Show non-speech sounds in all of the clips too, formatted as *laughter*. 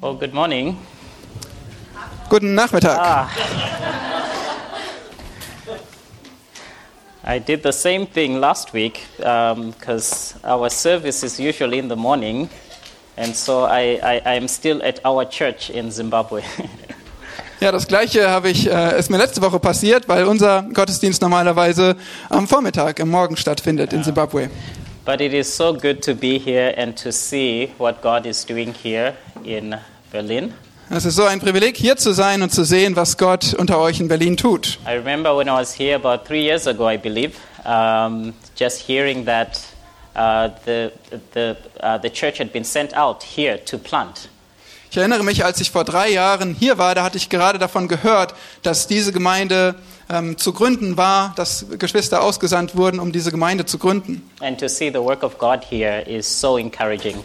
Oh, good morning. Guten Nachmittag. Ah. I did the same thing last week because our service is usually in the morning, and so I, I, I'm still at our church in Zimbabwe. *laughs* Ja, das gleiche habe ich, äh, ist mir letzte Woche passiert, weil unser Gottesdienst normalerweise am Vormittag, am Morgen stattfindet in Zimbabwe. but it is so good to be here and to see what God is doing here in Berlin. Es ist so ein Privileg, hier zu sein und zu sehen, was Gott unter euch in Berlin tut. I remember when I was here about three years ago, I believe, um, just hearing that uh, the, the, uh, the church had been sent out here to plant. Ich erinnere mich, als ich vor drei Jahren hier war, da hatte ich gerade davon gehört, dass diese Gemeinde ähm, zu gründen war, dass Geschwister ausgesandt wurden, um diese Gemeinde zu gründen. And to see the work of God here is so encouraging.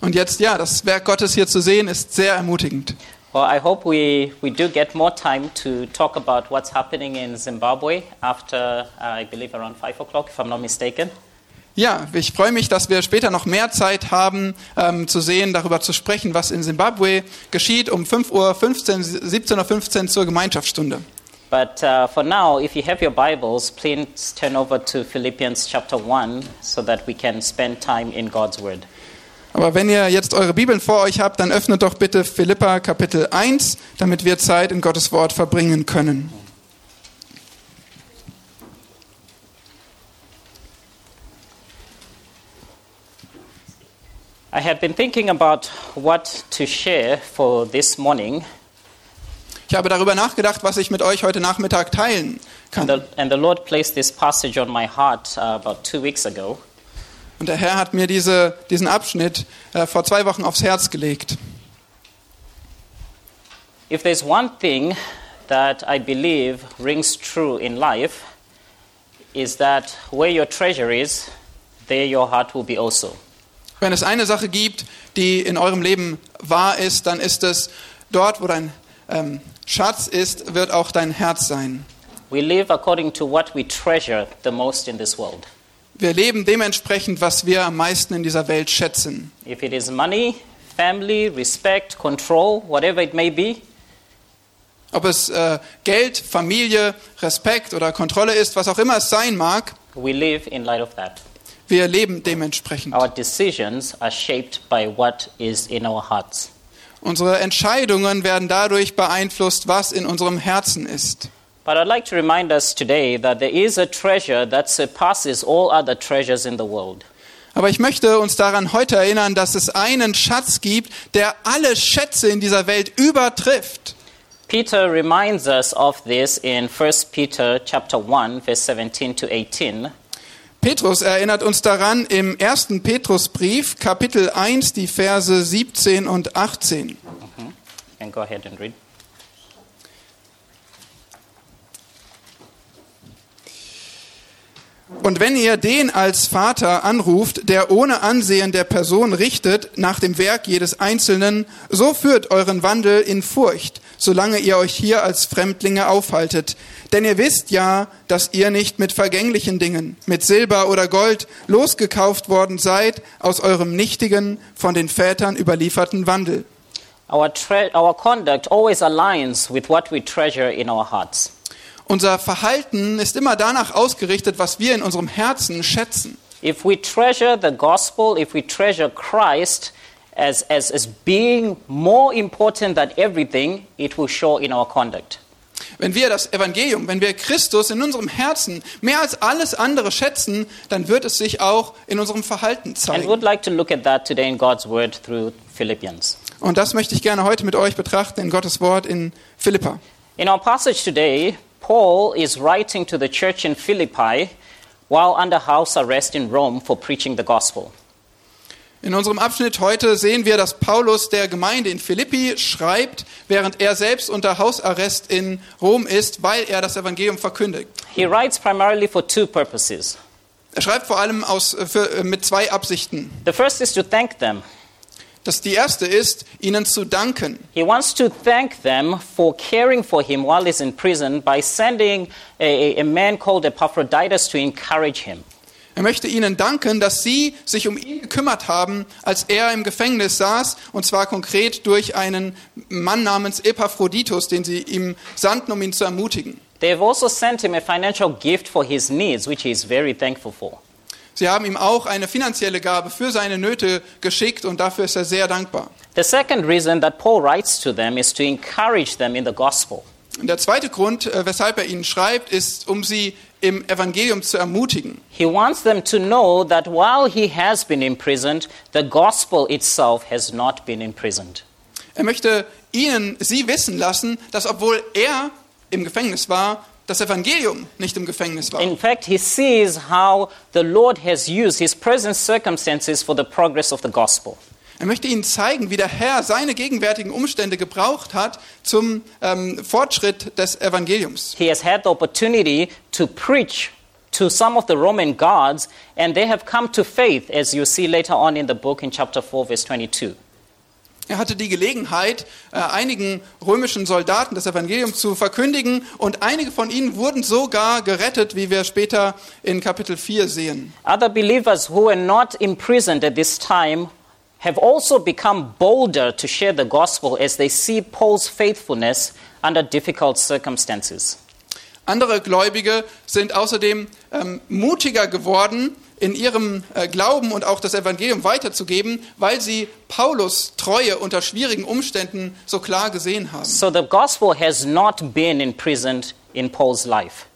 Und jetzt, ja, das Werk Gottes hier zu sehen, ist sehr ermutigend. Well, I hope we, we do get more time to talk about what's happening in Zimbabwe after, uh, I believe, around 5 o'clock, if I'm not mistaken. Ja, ich freue mich, dass wir später noch mehr Zeit haben, ähm, zu sehen, darüber zu sprechen, was in Zimbabwe geschieht, um 5.15 Uhr, 17.15 Uhr zur Gemeinschaftsstunde. But uh, for now, if you have your Bibles, please turn over to Philippians chapter 1 so that we can spend time in God's Word. Aber wenn ihr jetzt eure Bibeln vor euch habt, dann öffnet doch bitte Philippa Kapitel 1, damit wir Zeit in Gottes Wort verbringen können. I had been thinking about what to share for this morning, Ich habe darüber nachgedacht, was ich mit euch heute Nachmittag teilen and kann. the, and the Lord placed this passage on my heart uh, about two weeks ago. Und der Herr hat mir diese, diesen Abschnitt äh, vor zwei Wochen aufs Herz gelegt. If there's one thing that I believe rings true in life, is that where your treasure is, there your heart will be also. Wenn es eine Sache gibt, die in eurem Leben wahr ist, dann ist es, dort, wo dein ähm, Schatz ist, wird auch dein Herz sein. We live according to what we treasure the most in this world. Wir leben dementsprechend, was wir am meisten in dieser Welt schätzen. If it is money, family, respect, control, whatever it may be, Ob es äh, Geld, Familie, Respekt oder Kontrolle ist, was auch immer es sein mag, we live in light of that. wir leben dementsprechend. Our decisions are shaped by what is in our hearts. Unsere Entscheidungen werden dadurch beeinflusst, was in unserem Herzen ist. But I'd like to remind us today that there is a treasure that surpasses all other treasures in the world. Aber ich möchte uns daran heute erinnern, dass es einen Schatz gibt, der alle Schätze in dieser Welt übertrifft. Peter reminds us of this in 1 Peter chapter 1 verse 17 to 18. Petrus erinnert uns daran im ersten Petrusbrief, Kapitel 1, die Verse 17 und 18. You can go ahead and read. Und wenn ihr den als Vater anruft, der ohne Ansehen der Person richtet, nach dem Werk jedes Einzelnen, so führt euren Wandel in Furcht, solange ihr euch hier als Fremdlinge aufhaltet. Denn ihr wisst ja, dass ihr nicht mit vergänglichen Dingen, mit Silber oder Gold, losgekauft worden seid aus eurem nichtigen, von den Vätern überlieferten Wandel. Our, our conduct always aligns with what we treasure in our hearts. Unser Verhalten ist immer danach ausgerichtet, was wir in unserem Herzen schätzen. If we treasure the gospel, if we treasure Christ as, as, as being more important than everything, it will show in our conduct. Wenn wir das Evangelium, wenn wir Christus in unserem Herzen mehr als alles andere schätzen, dann wird es sich auch in unserem Verhalten zeigen. like. Und das möchte ich gerne heute mit euch betrachten in Gottes Wort in Philippa. In our passage today, Paul is writing to the church in Philippi while under house arrest in Rome for preaching the gospel. In unserem Abschnitt heute sehen wir, dass Paulus der Gemeinde in Philippi schreibt, während er selbst unter Hausarrest in Rom ist, weil er das Evangelium verkündigt. He writes primarily for two purposes. Er schreibt vor allem aus, für, mit zwei Absichten. The first is to thank them. Das die erste ist, ihnen zu danken. He wants to thank them for caring for him while he's in prison by sending a, a- man called Epaphroditus to encourage him. Er möchte ihnen danken, dass sie sich um ihn gekümmert haben, als er im Gefängnis saß, und zwar konkret durch einen Mann namens Epaphroditus, den sie ihm sandten, um ihn zu ermutigen. They have also sent him a financial gift for his needs, which he is very thankful for. Sie haben ihm auch eine finanzielle Gabe für seine Nöte geschickt und dafür ist er sehr dankbar. The second reason that Paul writes to them is to encourage them in the gospel. Und der zweite Grund, äh, weshalb er ihnen schreibt, ist, um sie im Evangelium zu ermutigen. He wants them to know that while he has been imprisoned, the gospel itself has not been imprisoned. Er möchte ihnen, sie wissen lassen, dass obwohl er im Gefängnis war, das Evangelium nicht im Gefängnis war. In fact, he sees how the Lord has used his present circumstances for the progress of the gospel. Er möchte ihnen zeigen, wie der Herr seine gegenwärtigen Umstände gebraucht hat zum ähm, Fortschritt des Evangeliums. He has had the opportunity to preach to some of the Roman guards, and they have come to faith, as you see later on in the book in chapter 4, verse 22. Er hatte die Gelegenheit, äh, einigen römischen Soldaten das Evangelium zu verkündigen und einige von ihnen wurden sogar gerettet, wie wir später in Kapitel 4 sehen. Other believers who were not imprisoned at this time have also become bolder to share the gospel as they see Paul's faithfulness under difficult circumstances. Andere Gläubige sind außerdem ähm, mutiger geworden, in ihrem äh, Glauben und auch das Evangelium weiterzugeben, weil sie Paulus Treue unter schwierigen Umständen so klar gesehen haben. So the gospel has not been imprisoned in Paul's life.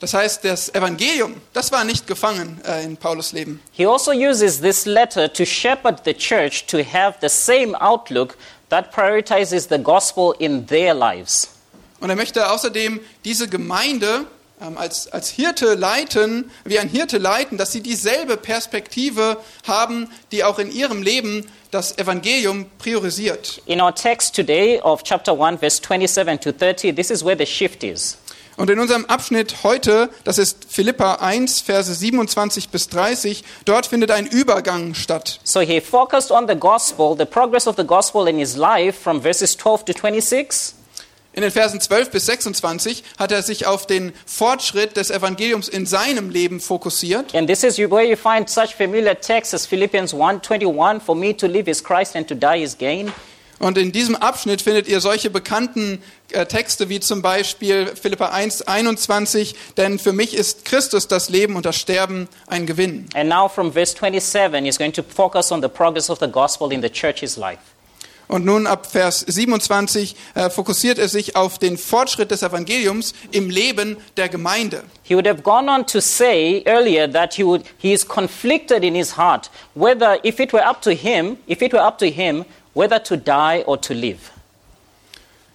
Das heißt, das Evangelium, das war nicht gefangen äh, in Paulus Leben. He also uses this letter to shepherd the church to have the same outlook that prioritizes the gospel in their lives. Und er möchte außerdem diese Gemeinde als, als Hirte leiten, wie ein Hirte leiten, dass sie dieselbe Perspektive haben, die auch in ihrem Leben das Evangelium priorisiert. In our text today of chapter 1, verse 27 to 30, this is where the shift is. Und in unserem Abschnitt heute, das ist Philippa 1, Verse 27 bis 30, dort findet ein Übergang statt. So he focused on the gospel, the progress of the gospel in his life from verses 12 to 26. In den Versen 12 bis 26 hat er sich auf den Fortschritt des Evangeliums in seinem Leben fokussiert. And this is where you find such familiar texts as Philippians 1:21, for me to live is Christ and to die is gain. Und in diesem Abschnitt findet ihr solche bekannten äh, Texte wie zum Beispiel Philippa 1, 21, denn für mich ist Christus das Leben und das Sterben ein Gewinn. And now from verse 27, he's going to focus on the progress of the gospel in the church's life. Und nun ab Vers 27 äh, fokussiert er sich auf den Fortschritt des Evangeliums im Leben der Gemeinde. He would have gone on to say earlier that he, would, he is conflicted in his heart whether, if it were up to him, if it were up to him, whether to die or to live.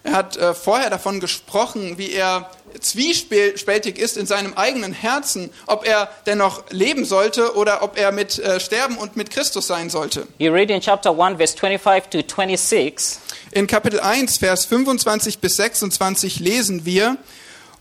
Er hat äh, vorher davon gesprochen, wie er zwiespältig ist in seinem eigenen Herzen, ob er dennoch leben sollte oder ob er mit äh, sterben und mit Christus sein sollte. You read in chapter 1, verse 25 to 26. In Kapitel 1, Vers 25 bis 26 lesen wir,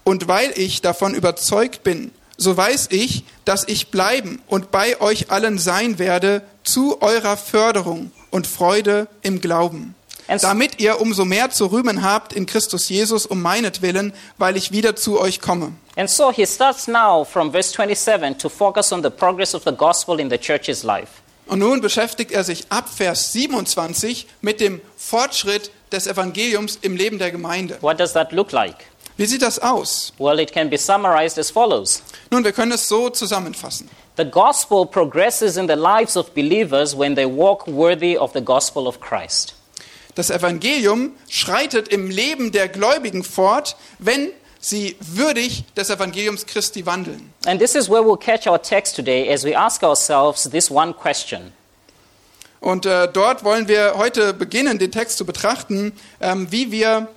und weil ich davon überzeugt bin, so weiß ich, dass ich bleiben und bei euch allen sein werde zu eurer Förderung und Freude im Glauben. And- Damit ihr umso mehr zu rühmen habt in Christus Jesus um meinetwillen, weil ich wieder zu euch komme. And so he starts now from verse 27 to focus on the progress of the gospel in the church's life. Und nun beschäftigt er sich ab Vers 27 mit dem Fortschritt des Evangeliums im Leben der Gemeinde. What does that look like? Wie sieht das aus? Well, it can be summarized as follows. Nun, wir können es so zusammenfassen. The gospel progresses in the lives of believers when they walk worthy of the gospel of Christ. Das Evangelium schreitet im Leben der Gläubigen fort, wenn sie würdig des Evangeliums Christi wandeln. And this is where we'll catch our text today as we ask ourselves this one question Und äh, dort wollen wir heute beginnen, den Text zu betrachten, ähm, wie wir,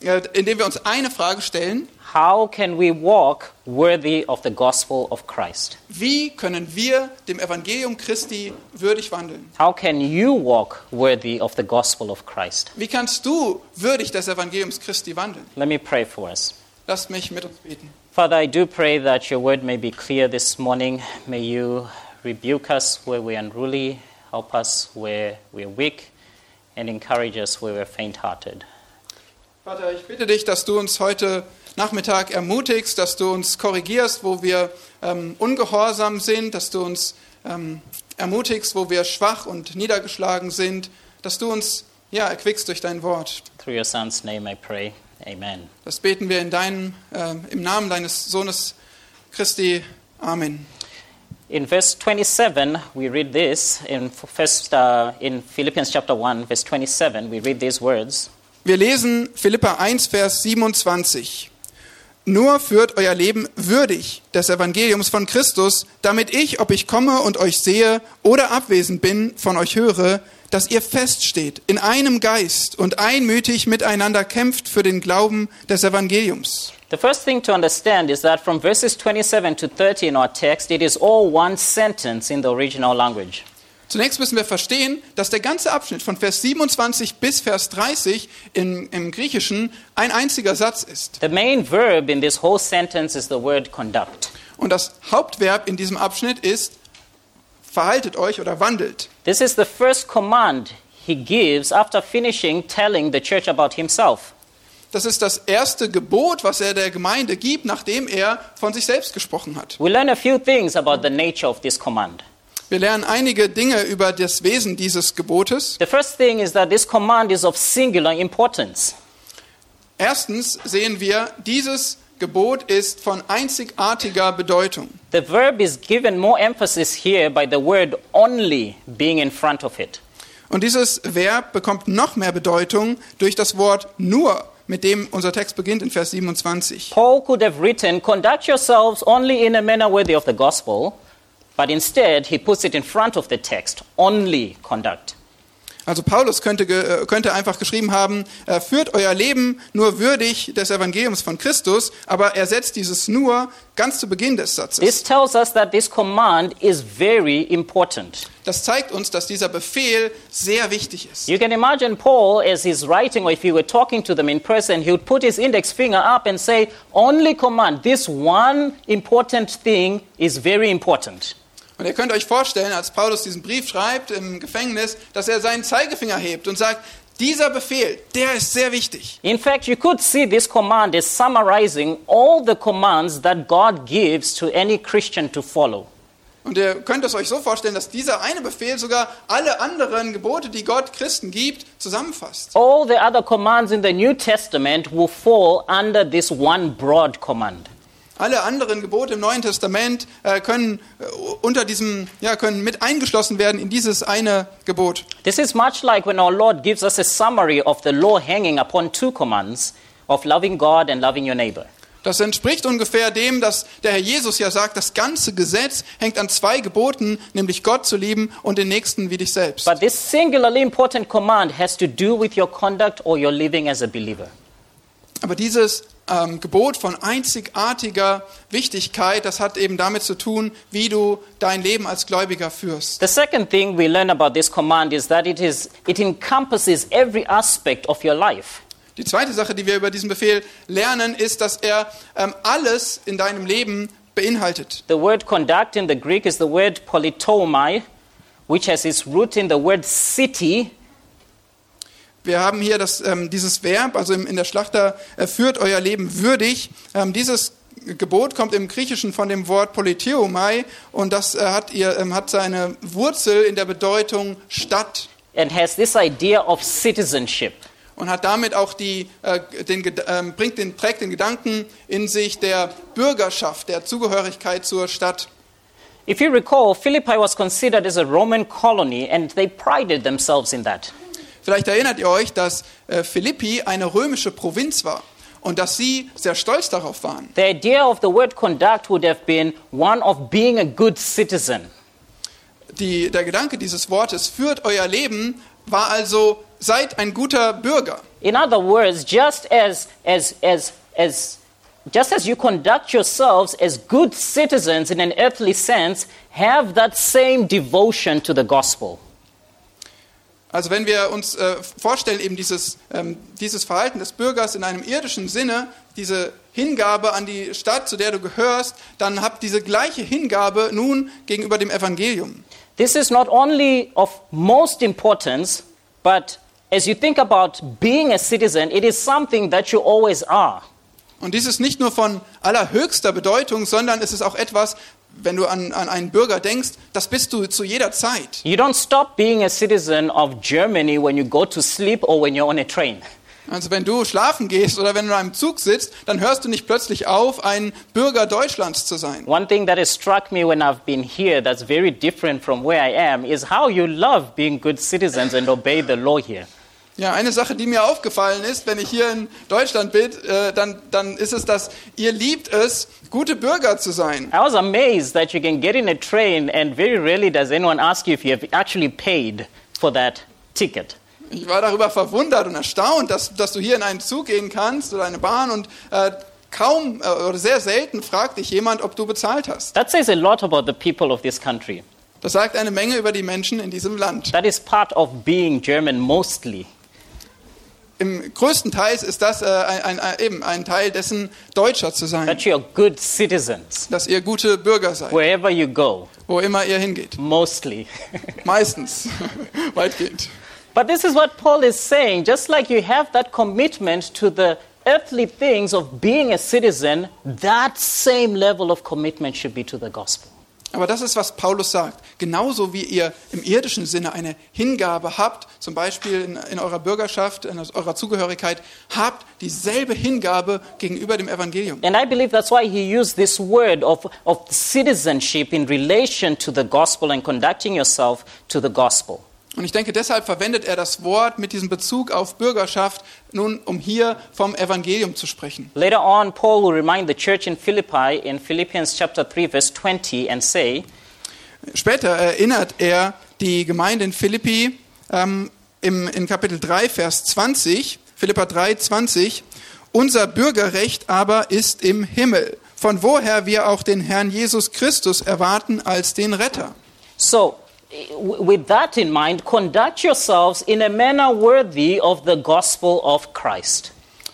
äh, indem wir uns eine Frage stellen: How can we walk worthy of the gospel of Christ? Wie können wir dem Evangelium Christi würdig wandeln? How can you walk worthy of the gospel of Christ? Wie kannst du würdig des Evangeliums Christi wandeln? Let me pray for us. Lasst mich mit uns beten. Father, I do pray that your word may be clear this morning. May you rebuke us where we're unruly, help us where we're weak, and encourage us where we're faint hearted. Vater, ich bitte dich, dass du uns heute Nachmittag ermutigst, dass du uns korrigierst, wo wir ähm, ungehorsam sind, dass du uns ähm, ermutigst, wo wir schwach und niedergeschlagen sind, dass du uns ja, erquickst durch dein Wort. Through your son's name I pray. Amen. Das beten wir in deinem, äh, im Namen deines Sohnes Christi. Amen. In verse 27, we read this. In, first, uh, in Philippians chapter 1, verse 27, we read these words. Wir lesen Philippa 1, Vers 27. Nur führt euer Leben würdig des Evangeliums von Christus, damit ich, ob ich komme und euch sehe oder abwesend bin, von euch höre, dass ihr feststeht in einem Geist und einmütig miteinander kämpft für den Glauben des Evangeliums. The first thing to understand is that from verses 27 to 30 in our text, it is all one sentence in the original language. Zunächst müssen wir verstehen, dass der ganze Abschnitt von Vers 27 bis Vers 30 im, im Griechischen ein einziger Satz ist. The main verb in this whole sentence is the word conduct. Und das Hauptverb in diesem Abschnitt ist verhaltet euch oder wandelt. This is the first command he gives after finishing telling the church about himself. Das ist das erste Gebot, was er der Gemeinde gibt, nachdem er von sich selbst gesprochen hat. We learn a few things about the nature of this command. Wir lernen einige Dinge über das Wesen dieses Gebotes. The first thing is that this command is of singular importance. Erstens sehen wir, dieses Gebot ist von einzigartiger Bedeutung. The verb is given more emphasis here by the word only being in front of it. Und dieses Verb bekommt noch mehr Bedeutung durch das Wort nur, mit dem unser Text beginnt in Vers 27. Paul could have written, Conduct yourselves only in a manner worthy of the gospel, but instead he puts it in front of the text only conduct. Also Paulus könnte, äh, könnte einfach geschrieben haben, äh, führt euer Leben nur würdig des Evangeliums von Christus, aber er setzt dieses nur ganz zu Beginn des Satzes. This tells us that this command is very important. Das zeigt uns, dass dieser Befehl sehr wichtig ist. You can imagine Paul as he's writing, or if he were talking to them in person, he would put his index finger up and say, Only command, this one important thing is very important. Und ihr könnt euch vorstellen, als Paulus diesen Brief schreibt im Gefängnis, dass er seinen Zeigefinger hebt und sagt, dieser Befehl, der ist sehr wichtig. In fact, you could see this command as summarizing all the commands that God gives to any Christian to follow. Und ihr könnt es euch so vorstellen, dass dieser eine Befehl sogar alle anderen Gebote, die Gott Christen gibt, zusammenfasst. All the other commands in the New Testament will fall under this one broad command. Alle anderen Gebote im Neuen Testament äh, können äh, unter diesem, ja, können mit eingeschlossen werden in dieses eine Gebot. This is much like when our Lord gives us a summary of the law hanging upon two commands of loving God and loving your neighbor. Das entspricht ungefähr dem, dass der Herr Jesus ja sagt, das ganze Gesetz hängt an zwei Geboten, nämlich Gott zu lieben und den Nächsten wie dich selbst. But this singularly important command has to do with your conduct or your living as a believer. Aber dieses ähm, Gebot von einzigartiger Wichtigkeit, das hat eben damit zu tun, wie du dein Leben als Gläubiger führst. The second thing we learn about this command is that it, is, it encompasses every aspect of your life. Die zweite Sache, die wir über diesen Befehl lernen, ist, dass er ähm, alles in deinem Leben beinhaltet. The word conduct in the Greek is the word politomai, which has its root in the word city, Wir haben hier das, ähm, dieses Verb, also in der Schlachter, äh, führt euer Leben würdig. Ähm, dieses Gebot kommt im Griechischen von dem Wort politeomai und das äh, hat, ihr, ähm, hat seine Wurzel in der Bedeutung Stadt and has this idea of citizenship. und hat damit auch die, äh, den, ähm, bringt den, trägt den Gedanken in sich der Bürgerschaft, der Zugehörigkeit zur Stadt. If you recall, Philippi was considered as a Roman colony, and they prided themselves in that. Vielleicht erinnert ihr euch, dass äh, Philippi eine römische Provinz war und dass sie sehr stolz darauf waren. The idea of the word conduct would have been one of being a good citizen. Die, der Gedanke dieses Wortes führt euer Leben war also seid ein guter Bürger. In other words, just as, as, as, as, just as you conduct yourselves as good citizens in an earthly sense, have that same devotion to the gospel. Also wenn wir uns äh, vorstellen, eben dieses, ähm, dieses Verhalten des Bürgers in einem irdischen Sinne, diese Hingabe an die Stadt, zu der du gehörst, dann habt diese gleiche Hingabe nun gegenüber dem Evangelium. This is not only of most importance, but as you think about being a citizen, it is something that you always are. Und dies ist nicht nur von allerhöchster Bedeutung, sondern es ist auch etwas, wenn du an, an einen Bürger denkst, das bist du zu jeder Zeit. You don't stop being a citizen of Germany when you go to sleep or when you're on a train. Also wenn du schlafen gehst oder wenn du in einem Zug sitzt, dann hörst du nicht plötzlich auf, ein Bürger Deutschlands zu sein. One thing that has struck me when I've been here that's very different from where I am is how you love being good citizens and obey the law here. Ja, eine Sache, die mir aufgefallen ist, wenn ich hier in Deutschland bin, äh, dann, dann ist es, dass ihr liebt es, gute Bürger zu sein. I was amazed that you can get in a train and very rarely does anyone ask you if you have actually paid for that ticket. Ich war darüber verwundert und erstaunt, dass, dass du hier in einen Zug gehen kannst oder eine Bahn und äh, kaum äh, oder sehr selten fragt dich jemand, ob du bezahlt hast. That says a lot about the people of this country. Das sagt eine Menge über die Menschen in diesem Land. That is part of being German mostly. Im größten Teil ist das äh, ein, ein, eben ein Teil dessen, Deutscher zu sein, That you are good citizens dass ihr gute Bürger seid, wherever you go, wo immer ihr hingeht. mostly. *laughs* *laughs* Meistens, *laughs* weitgehend. But this is what Paul is saying. Just like you have that commitment to the earthly things of being a citizen, that same level of commitment should be to the gospel. Aber das ist, was Paulus sagt. Genauso wie ihr im irdischen Sinne eine Hingabe habt, zum Beispiel in, in eurer Bürgerschaft, in eurer Zugehörigkeit, habt dieselbe Hingabe gegenüber dem Evangelium. And I believe that's why he used this word of, of citizenship in relation to the gospel and conducting yourself to the gospel. Und ich denke, deshalb verwendet er das Wort mit diesem Bezug auf Bürgerschaft, nun um hier vom Evangelium zu sprechen. Later on, Paul will remind the church in Philippi in Philippians chapter 3 verse 20 and say, Später erinnert er die Gemeinde in Philippi ähm, im, in Kapitel 3, Vers 20, Philippa 3, 20, unser Bürgerrecht aber ist im Himmel, von woher wir auch den Herrn Jesus Christus erwarten als den Retter. So, with that in mind, conduct yourselves in a manner worthy of the gospel of Christ.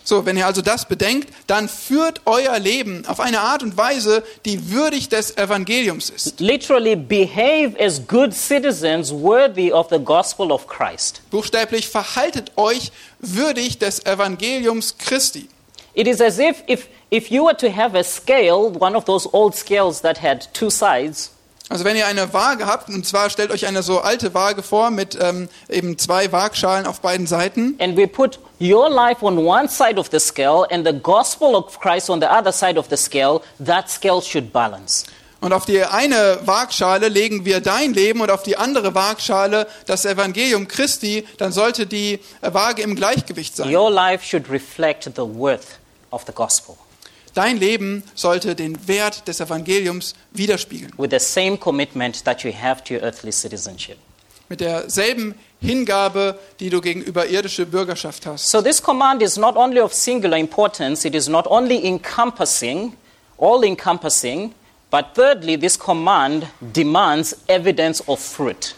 So, wenn ihr also das bedenkt, dann führt euer Leben auf eine Art und Weise, die würdig des Evangeliums ist. Literally, behave as good citizens worthy of the gospel of Christ. Buchstäblich verhaltet euch würdig des Evangeliums Christi. It is as if, if, if you were to have a scale, one of those old scales that had two sides, Also wenn ihr eine Waage habt, und zwar stellt euch eine so alte Waage vor mit ähm, eben zwei Waagschalen auf beiden Seiten. and we put your life on one side of the scale and the gospel of Christ on the other side of the scale, that scale should balance. Und auf die eine Waagschale legen wir dein Leben und auf die andere Waagschale das Evangelium Christi, dann sollte die Waage im Gleichgewicht sein. Your life should reflect the worth of the gospel Dein Leben sollte den Wert des Evangeliums widerspiegeln. with the same commitment that you have to your earthly citizenship. Mit derselben Hingabe, die du gegenüber irdische Bürgerschaft hast. So, this command is not only of singular importance, it is not only encompassing, all encompassing, but thirdly, this command demands evidence of fruit.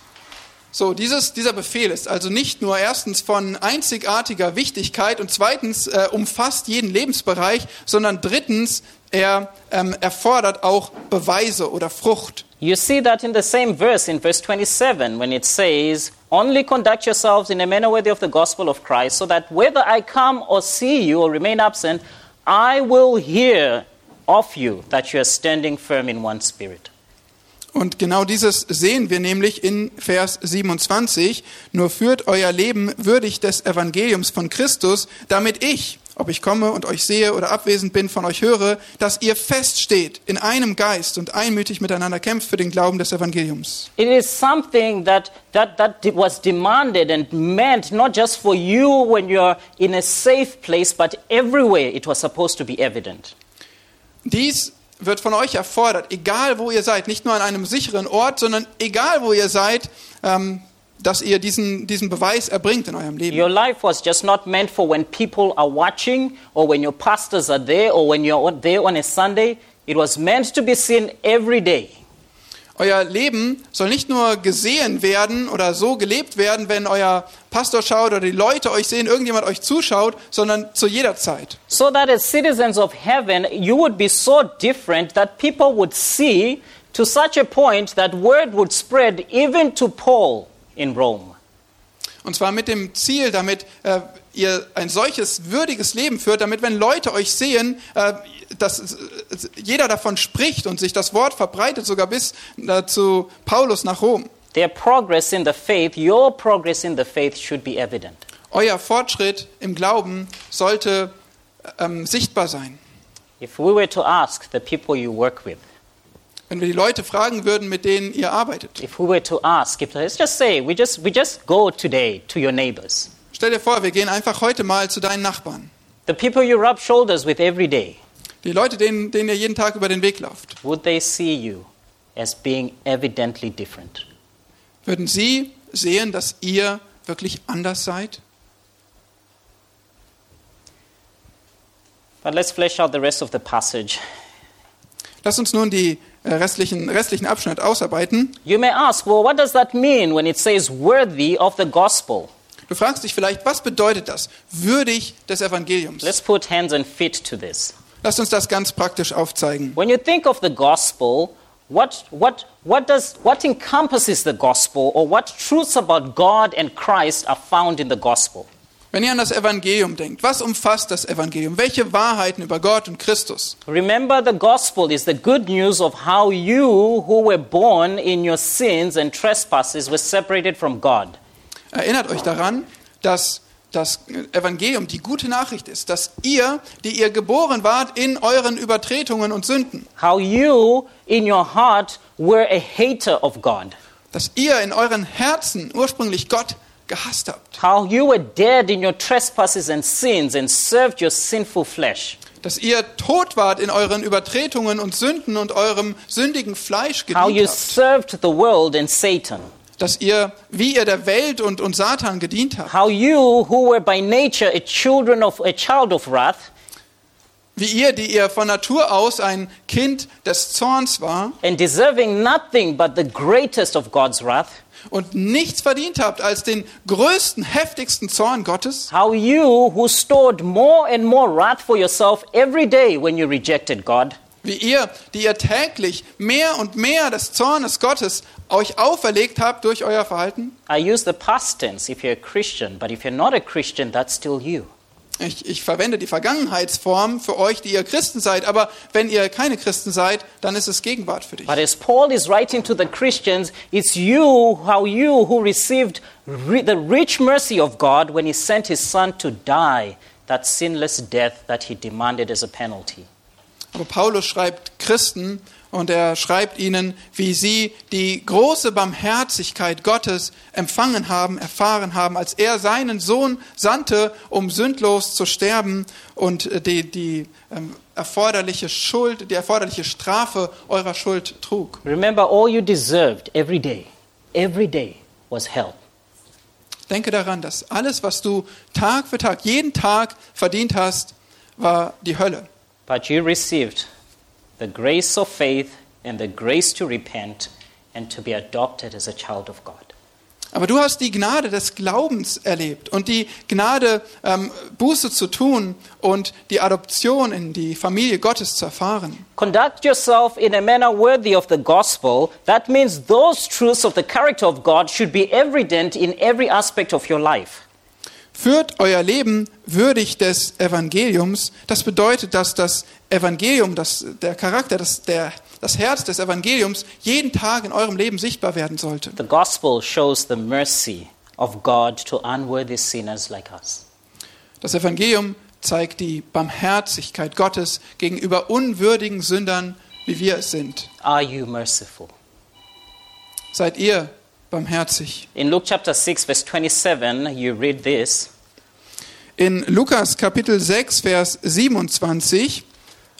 So, dieses, dieser Befehl ist also nicht nur erstens von einzigartiger Wichtigkeit und zweitens äh, umfasst jeden Lebensbereich, sondern drittens, er ähm, erfordert auch Beweise oder Frucht. You see that in the same verse, in verse 27, when it says, Only conduct yourselves in a manner worthy of the gospel of Christ, so that whether I come or see you or remain absent, I will hear of you that you are standing firm in one spirit. Und genau dieses sehen wir nämlich in Vers 27. Nur führt euer Leben würdig des Evangeliums von Christus, damit ich, ob ich komme und euch sehe oder abwesend bin, von euch höre, dass ihr feststeht in einem Geist und einmütig miteinander kämpft für den Glauben des Evangeliums. It is something that, that, that was demanded and meant not just for you when you're in a safe place, but everywhere it was supposed to be evident. Dies wird von euch erfordert, egal wo ihr seid, nicht nur an einem sicheren Ort, sondern egal wo ihr seid, ähm, dass ihr diesen, diesen Beweis erbringt in eurem Leben. Your life was just not meant for when people are watching or when your pastors are there or when you're there on a Sunday. It was meant to be seen every day. Euer Leben soll nicht nur gesehen werden oder so gelebt werden, wenn euer Pastor schaut oder die Leute euch sehen, irgendjemand euch zuschaut, sondern zu jeder Zeit. So that as citizens of heaven, you would be so different that people would see to such a point that word would spread even to Paul in Rome. Und zwar mit dem Ziel, damit äh, ihr ein solches würdiges Leben führt, damit wenn Leute euch sehen, äh, dass äh, jeder davon spricht und sich das Wort verbreitet, sogar bis äh, zu Paulus nach Rom. Their progress in the faith, your progress in the faith should be evident. Euer Fortschritt im Glauben sollte ähm, sichtbar sein. If we were to ask the people you work with, Wenn wir die Leute fragen würden, mit denen ihr arbeitet. if we were to ask, if let's just say we just we just go today to your neighbors, Stell dir vor, wir gehen einfach heute mal zu deinen Nachbarn. the people you rub shoulders with every day, Die Leute, denen, denen ihr jeden Tag über den Weg lauft. would they see you as being evidently different? Würden sie sehen, dass ihr wirklich anders seid? But let's flesh out the rest of the passage. Lass uns nun die äh, restlichen, restlichen Abschnitt ausarbeiten. You may ask, well, what does that mean when it says worthy of the gospel? Du fragst dich vielleicht, was bedeutet das? Würdig des Evangeliums. Let's put hands and feet to this. Lasst uns das ganz praktisch aufzeigen. When you think of the gospel, what, what, what, does, what encompasses the gospel or what truths about God and Christ are found in the gospel? Wenn ihr an das Evangelium denkt, was umfasst das Evangelium? Welche Wahrheiten über Gott und Christus? Remember, the gospel is the good news of how you, who were born in your sins and trespasses, were separated from God. Erinnert euch daran, dass das Evangelium die gute Nachricht ist, dass ihr, die ihr geboren wart in euren Übertretungen und Sünden, How you, in your heart, were a hater of God. dass ihr in euren Herzen ursprünglich Gott gehasst habt, How you were dead in your trespasses and sins and served your sinful flesh. dass ihr tot wart in euren Übertretungen und Sünden und eurem sündigen Fleisch How you gedient habt, served the world and Satan. Dass ihr, wie ihr der Welt und, und Satan gedient habt, How you, who were by nature a children of a child of wrath, wie ihr, die ihr von Natur aus ein Kind des Zorns war. and deserving nothing but the greatest of God's wrath, und nichts verdient habt als den größten, heftigsten Zorn Gottes, how you, who stored more and more wrath for yourself every day when you rejected God, wie ihr, die ihr täglich mehr und mehr des Zornes Gottes euch auferlegt habt durch euer Verhalten. I use the past tense if you're a Christian, but if you're not a Christian, that's still you. Ich, ich verwende die Vergangenheitsform für euch, die ihr Christen seid, aber wenn ihr keine Christen seid, dann ist es Gegenwart für dich. But as Paul is writing to the Christians, it's you, how you who received re- the rich mercy of God when he sent his son to die that sinless death that he demanded as a penalty. Aber Paulus schreibt Christen und er schreibt ihnen, wie sie die große Barmherzigkeit Gottes empfangen haben, erfahren haben, als er seinen Sohn sandte, um sündlos zu sterben und die, die ähm, erforderliche Schuld, die erforderliche Strafe eurer Schuld trug. Remember, all you deserved every day, every day was hell. Denke daran, dass alles, was du Tag für Tag, jeden Tag verdient hast, war die Hölle. But you received the grace of faith and the grace to repent and to be adopted as a child of God. Aber du hast die Gnade des Glaubens erlebt und die Gnade, ähm, Buße zu tun und die Adoption in die Familie Gottes zu erfahren. Conduct yourself in a manner worthy of the gospel. That means those truths of the character of God should be evident in every aspect of your life. Führt euer Leben würdig des Evangeliums. Das bedeutet, dass das Evangelium, das, der Charakter, das, der, das Herz des Evangeliums jeden Tag in eurem Leben sichtbar werden sollte. The gospel shows the mercy of God to unworthy sinners like us. Das Evangelium zeigt die Barmherzigkeit Gottes gegenüber unwürdigen Sündern, wie wir es sind. Are you merciful? Seid ihr barmherzig? In Luke chapter 6, verse 27, you read this. In Lukas Kapitel 6, Vers 27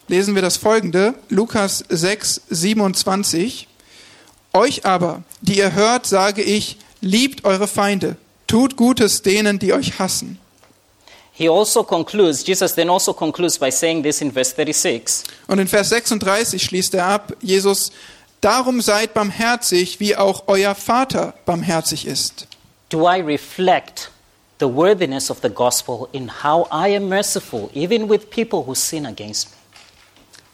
lesen wir das folgende. Lukas 6, 27. Euch aber, die ihr hört, sage ich, liebt eure Feinde, tut Gutes denen, die euch hassen. He also concludes, Jesus then also concludes by saying this in verse 36. Und in Vers 36 schließt er ab, Jesus, darum seid barmherzig, wie auch euer Vater barmherzig ist. Do I reflect the worthiness of the gospel in how I am merciful, even with people who sin against me?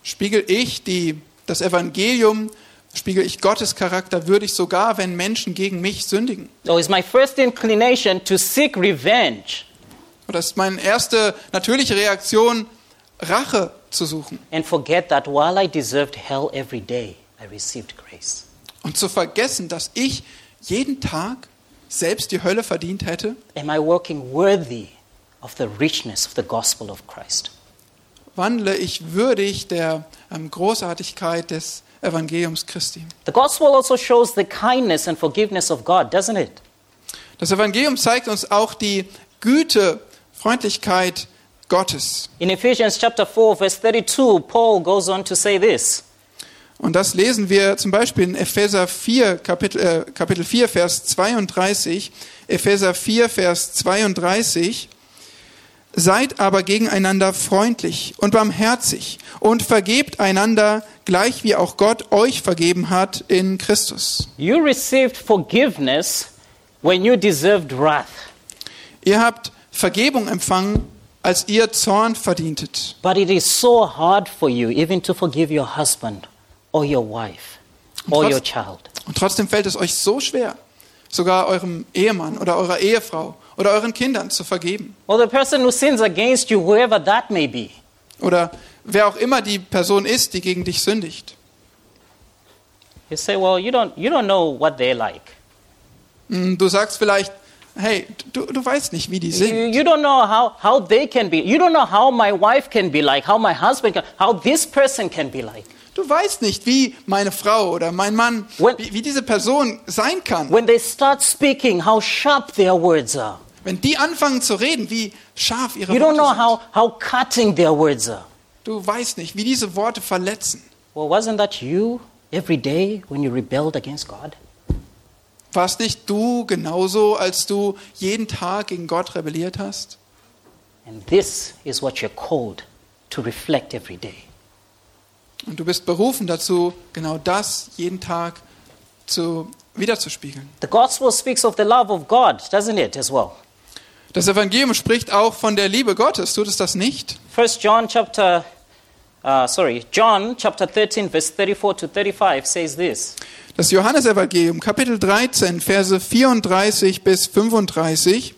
Spiegel ich die, das Evangelium spiegel ich Gottes Charakter würdig, sogar wenn Menschen gegen mich sündigen? Or is my first inclination to seek revenge Oder ist meine erste natürliche Reaktion, Rache zu suchen and forget that while I deserved hell every day? Und zu vergessen, dass ich jeden Tag selbst die Hölle verdient hätte? Am I working worthy of the richness of the gospel of Christ? Wandle ich würdig der ähm, Großartigkeit des Evangeliums Christi? The gospel also shows the kindness and forgiveness of God, doesn't it? Das Evangelium zeigt uns auch die Güte, Freundlichkeit Gottes. In Ephesians chapter 4, verse 32, Paul goes on to say this. Und das lesen wir zum Beispiel in Epheser 4, Kapitel, äh, Kapitel 4, Vers 32. Epheser 4, Vers 32. Seid aber gegeneinander freundlich und barmherzig und vergebt einander, gleich wie auch Gott euch vergeben hat in Christus. You received forgiveness when you deserved wrath, Ihr habt Vergebung empfangen, als ihr Zorn verdientet. but it is so hard for you even to forgive your husband or your wife or trotz- your child. Und trotzdem fällt es euch so schwer, sogar eurem Ehemann oder eurer Ehefrau oder euren Kindern zu vergeben. Or the person who sins against you, whoever that may be. Oder wer auch immer die Person ist, die gegen dich sündigt. You say, well, you don't, you don't know what they're like. Hm, Du sagst vielleicht, hey, du, du weißt nicht, wie die You, sind. you don't know how, how they can be. You don't know how my wife can be like, how my husband can, how this person can be like. Du weißt nicht, wie meine Frau oder mein Mann, When- wie, wie diese Person sein kann. When they start speaking, how sharp their words are. Wenn die anfangen zu reden, wie scharf ihre You don't know Worte sind. how, how cutting their words are. Du weißt nicht, wie diese Worte verletzen. Well, wasn't that you every day when you rebelled against God? Warst nicht du genauso, als du jeden Tag gegen Gott rebelliert hast? And this is what you're called to reflect every day. Und du bist berufen dazu, genau das jeden Tag zu, wiederzuspiegeln. The gospel speaks of the love of God, doesn't it, as well? Das Evangelium spricht auch von der Liebe Gottes. Tut es das nicht? First John chapter, uh, sorry, John chapter 13, verse 34 to 35 says this. Das Johannesevangelium, Kapitel 13, Verse 34 bis 35.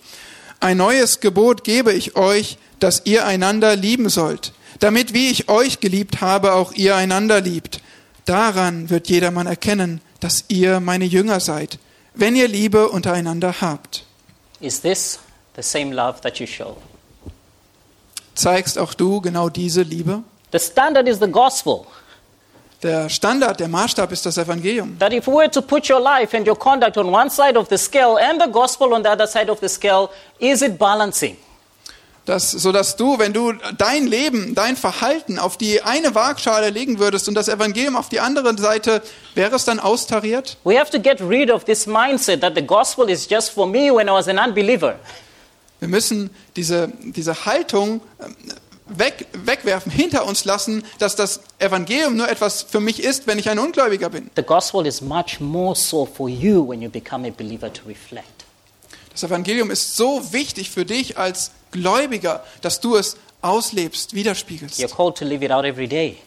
Ein neues Gebot gebe ich euch, dass ihr einander lieben sollt, damit wie ich euch geliebt habe, auch ihr einander liebt. Daran wird jedermann erkennen, dass ihr meine Jünger seid, wenn ihr Liebe untereinander habt. Is this the same love that you show? Zeigst auch du genau diese Liebe? The standard is the gospel. Der Standard, der Maßstab ist das Evangelium. That if we were to put your life and your conduct on one side of the scale and the gospel on the other side of the scale, is it balancing? Dass du, wenn du dein Leben, dein Verhalten auf die eine Waagschale legen würdest und das Evangelium auf die andere Seite, wäre es dann austariert? We have to get rid of this mindset that the gospel is just for me when I was an unbeliever. Wir müssen diese, diese Haltung ähm, weg, wegwerfen, hinter uns lassen, dass das Evangelium nur etwas für mich ist, wenn ich ein Ungläubiger bin. The gospel is much more so for you when you become a believer to reflect. Das Evangelium ist so wichtig für dich als Gläubiger, dass du es auslebst, widerspiegelst. You're called to live it out every day.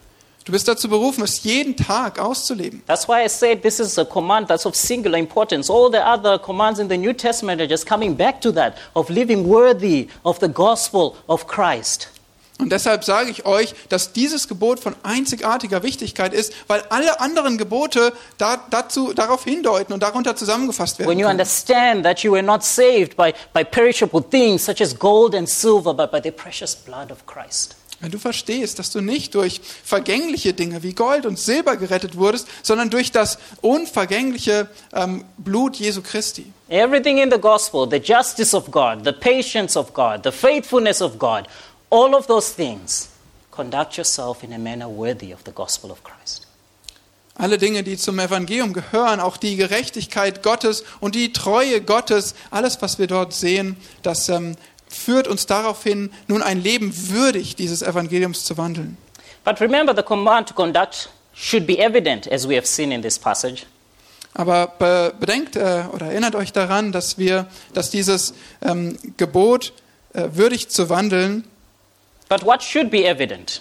Du bist dazu berufen, es jeden Tag auszuleben. That's why I said this is a command that's of singular importance. All the other commands in the New Testament are just coming back to that of living worthy of the gospel of Christ. Und deshalb sage ich euch, dass dieses Gebot von einzigartiger Wichtigkeit ist, weil alle anderen Gebote da, dazu, darauf hindeuten und darunter zusammengefasst werden. When you Können. understand that you were not saved by, by perishable things such as gold and silver, but by the precious blood of Christ. Wenn du verstehst, dass du nicht durch vergängliche Dinge wie Gold und Silber gerettet wurdest, sondern durch das unvergängliche ähm, Blut Jesu Christi. Everything in the gospel, the justice of God, the patience of God, the faithfulness of God, all of those things, conduct yourself in a manner worthy of the gospel of Christ. Alle Dinge, die zum Evangelium gehören, auch die Gerechtigkeit Gottes und die Treue Gottes, alles, was wir dort sehen, das ähm, führt uns darauf hin, nun ein Leben würdig dieses Evangeliums zu wandeln. But remember, the command to conduct should be evident, as we have seen in this passage. Aber be bedenkt äh, oder erinnert euch daran, dass wir, dass dieses ähm, Gebot, äh, würdig zu wandeln, But what should be evident?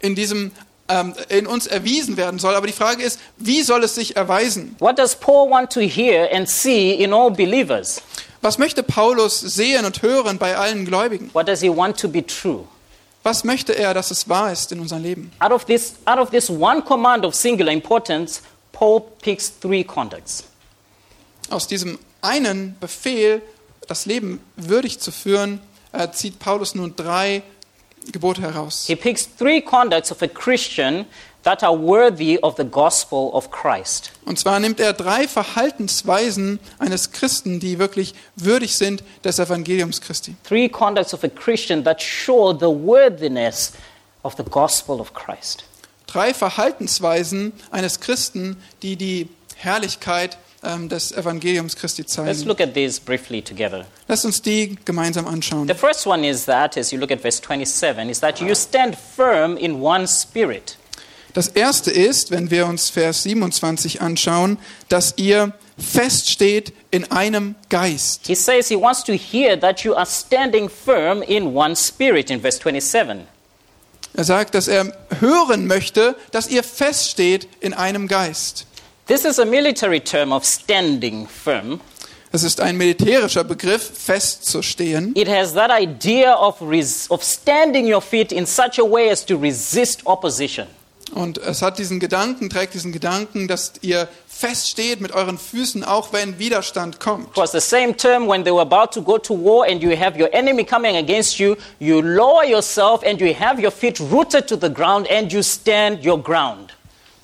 in diesem ähm, in uns erwiesen werden soll. Aber die Frage ist, wie soll es sich erweisen? What does Paul want to hear and see in all believers? Was möchte Paulus sehen und hören bei allen Gläubigen? What does he want to be true? Was möchte er, dass es wahr ist in unserem Leben? Out of this, out of this one command of singular importance, Paul picks three conducts. Aus diesem einen Befehl, das Leben würdig zu führen, äh, zieht Paulus nun drei Gebote heraus. He picks three conducts of a Christian that are worthy of the gospel of Christ. Und zwar nimmt er drei Verhaltensweisen eines Christen, die wirklich würdig sind des Evangeliums Christi. Three conducts of a Christian that show the worthiness of the gospel of Christ. Drei Verhaltensweisen eines Christen, die die Herrlichkeit ähm, des Evangeliums Christi Let's zeigen. look at these briefly together. Lasst uns die gemeinsam anschauen. The first one is that, as you look at verse 27, is that you stand firm in one spirit. Das erste ist, wenn wir uns Vers 27 anschauen, dass ihr feststeht in einem Geist. He says he wants to hear that you are standing firm in one spirit in verse 27. Er sagt, dass er hören möchte, dass ihr feststeht in einem Geist. This is a military term of standing firm. Das ist ein militärischer Begriff, festzustehen. It has that idea of, of standing your feet in such a way as to resist opposition. Und es hat diesen Gedanken, trägt diesen Gedanken, dass ihr feststeht mit euren Füßen, auch wenn Widerstand kommt. It was the same term when they were about to go to war and you have your enemy coming against you. You lower yourself and you have your feet rooted to the ground and you stand your ground.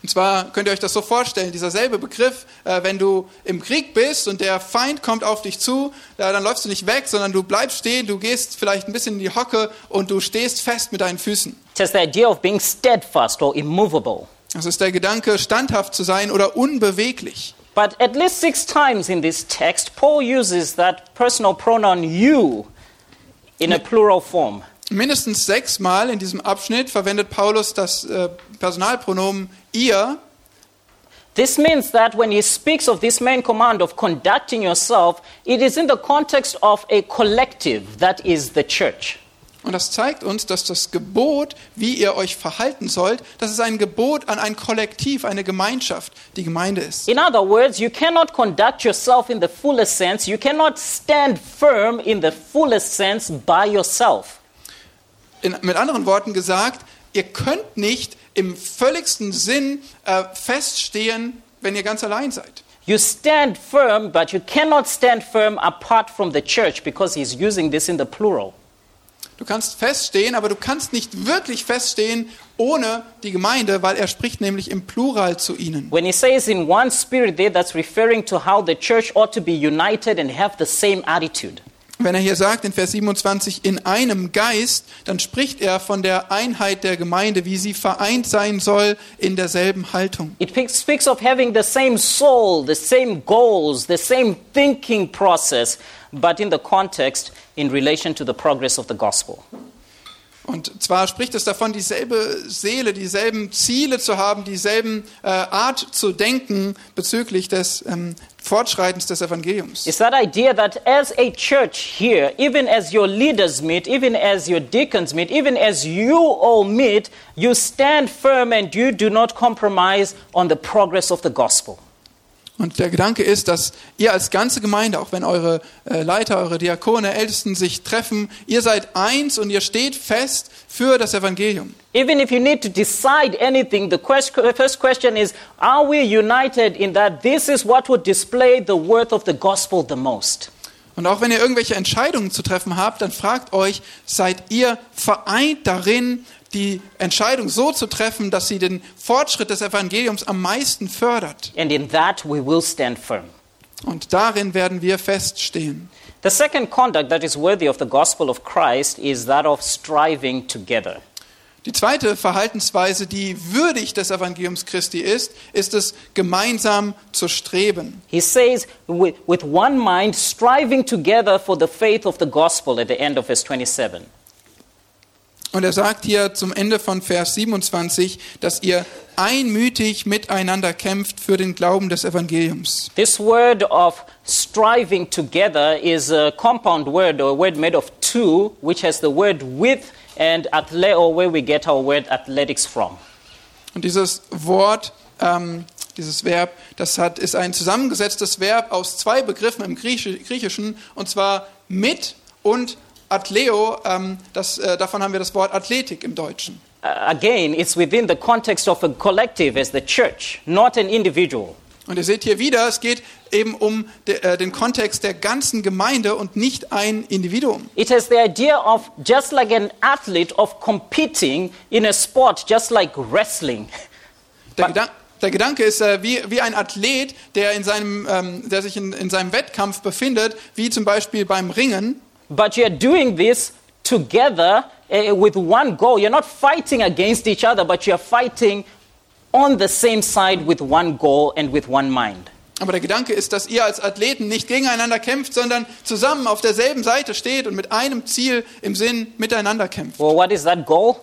Und zwar könnt ihr euch das so vorstellen, dieser selbe Begriff, äh, wenn du im Krieg bist und der Feind kommt auf dich zu, äh, dann läufst du nicht weg, sondern du bleibst stehen, du gehst vielleicht ein bisschen in die Hocke und du stehst fest mit deinen Füßen. Has the idea of being steadfast or immovable. Das ist der Gedanke, standhaft zu sein oder unbeweglich. But at least six times in this text, Paul uses that personal pronoun you in a plural form. Mindestens sechsmal in diesem Abschnitt verwendet Paulus das äh, Personalpronomen ihr. This means that when he speaks of this main command of conducting yourself, it is in the context of a collective that is the church. Und das zeigt uns, dass das Gebot, wie ihr euch verhalten sollt, dass es ein Gebot an ein Kollektiv, eine Gemeinschaft, die Gemeinde ist. In other words, you cannot conduct yourself in the fullest sense, you cannot stand firm in the fullest sense by yourself. In, mit anderen Worten gesagt, ihr könnt nicht im völligsten Sinn äh, feststehen, wenn ihr ganz allein seid. You stand firm, but you cannot stand firm apart from the church because he's using this in the plural. Du kannst feststehen, aber du kannst nicht wirklich feststehen ohne die Gemeinde, weil er spricht nämlich im Plural zu ihnen. When he says in one spirit there, that's referring to how the church ought to be united and have the same attitude. Wenn er hier sagt in Vers 27 in einem Geist, dann spricht er von der Einheit der Gemeinde, wie sie vereint sein soll in derselben Haltung. It speaks- of having the same soul, the same goals, the same thinking process, but in the context in relation to the progress of the gospel. Und zwar spricht es davon, dieselbe Seele, dieselben Ziele zu haben, dieselben äh, Art zu denken bezüglich des ähm, Fortschreitens des Evangeliums. It's that idea that as a church here, even as your leaders meet, even as your deacons meet, even as you all meet, you stand firm and you do not compromise on the progress of the gospel. Und der Gedanke ist, dass ihr als ganze Gemeinde, auch wenn eure äh, Leiter, eure Diakone, Ältesten sich treffen, ihr seid eins und ihr steht fest für das Evangelium. Even if you need to decide anything, the first question is Are we united in that this is what would display the worth of the gospel the most? Und auch wenn ihr irgendwelche Entscheidungen zu treffen habt, dann fragt euch, seid ihr vereint darin, die Entscheidung so zu treffen, dass sie den Fortschritt des Evangeliums am meisten fördert? And in that we will stand firm. Und darin werden wir feststehen. The second conduct that is worthy of the gospel of Christ is that of striving together. Die zweite Verhaltensweise, die würdig des Evangeliums Christi ist, ist es, gemeinsam zu streben. He says, with, with one mind, striving together for the faith of the gospel at the end of verse 27. Und er sagt hier zum Ende von Vers 27, dass ihr einmütig miteinander kämpft für den Glauben des Evangeliums. This word of striving together is a compound word or a word made of two, which has the word with and athleo, where we get our word athletics from. Und dieses Wort, ähm, dieses Verb, das hat, ist ein zusammengesetztes Verb aus zwei Begriffen im Griechi- Griechischen, und zwar mit und Athleo. Ähm, das, äh, davon haben wir das Wort Athletik im Deutschen. Uh, again, it's within the context of a collective as the church, not an individual. Und ihr seht hier wieder, es geht eben um de, äh, den Kontext der ganzen Gemeinde und nicht ein Individuum. It has the idea of just like an athlete of competing in a sport, just like wrestling. Der, Gedan der Gedanke ist äh, wie, wie ein Athlet, der, in seinem, ähm, der sich in, in seinem Wettkampf befindet, wie zum Beispiel beim Ringen. But you're doing this together uh, with one goal. You're not fighting against each other, but you're fighting on the same side with one goal and with one mind. Aber der Gedanke ist, dass ihr als Athleten nicht gegeneinander kämpft, sondern zusammen auf derselben Seite steht und mit einem Ziel im Sinn miteinander kämpft. Well, what is that goal?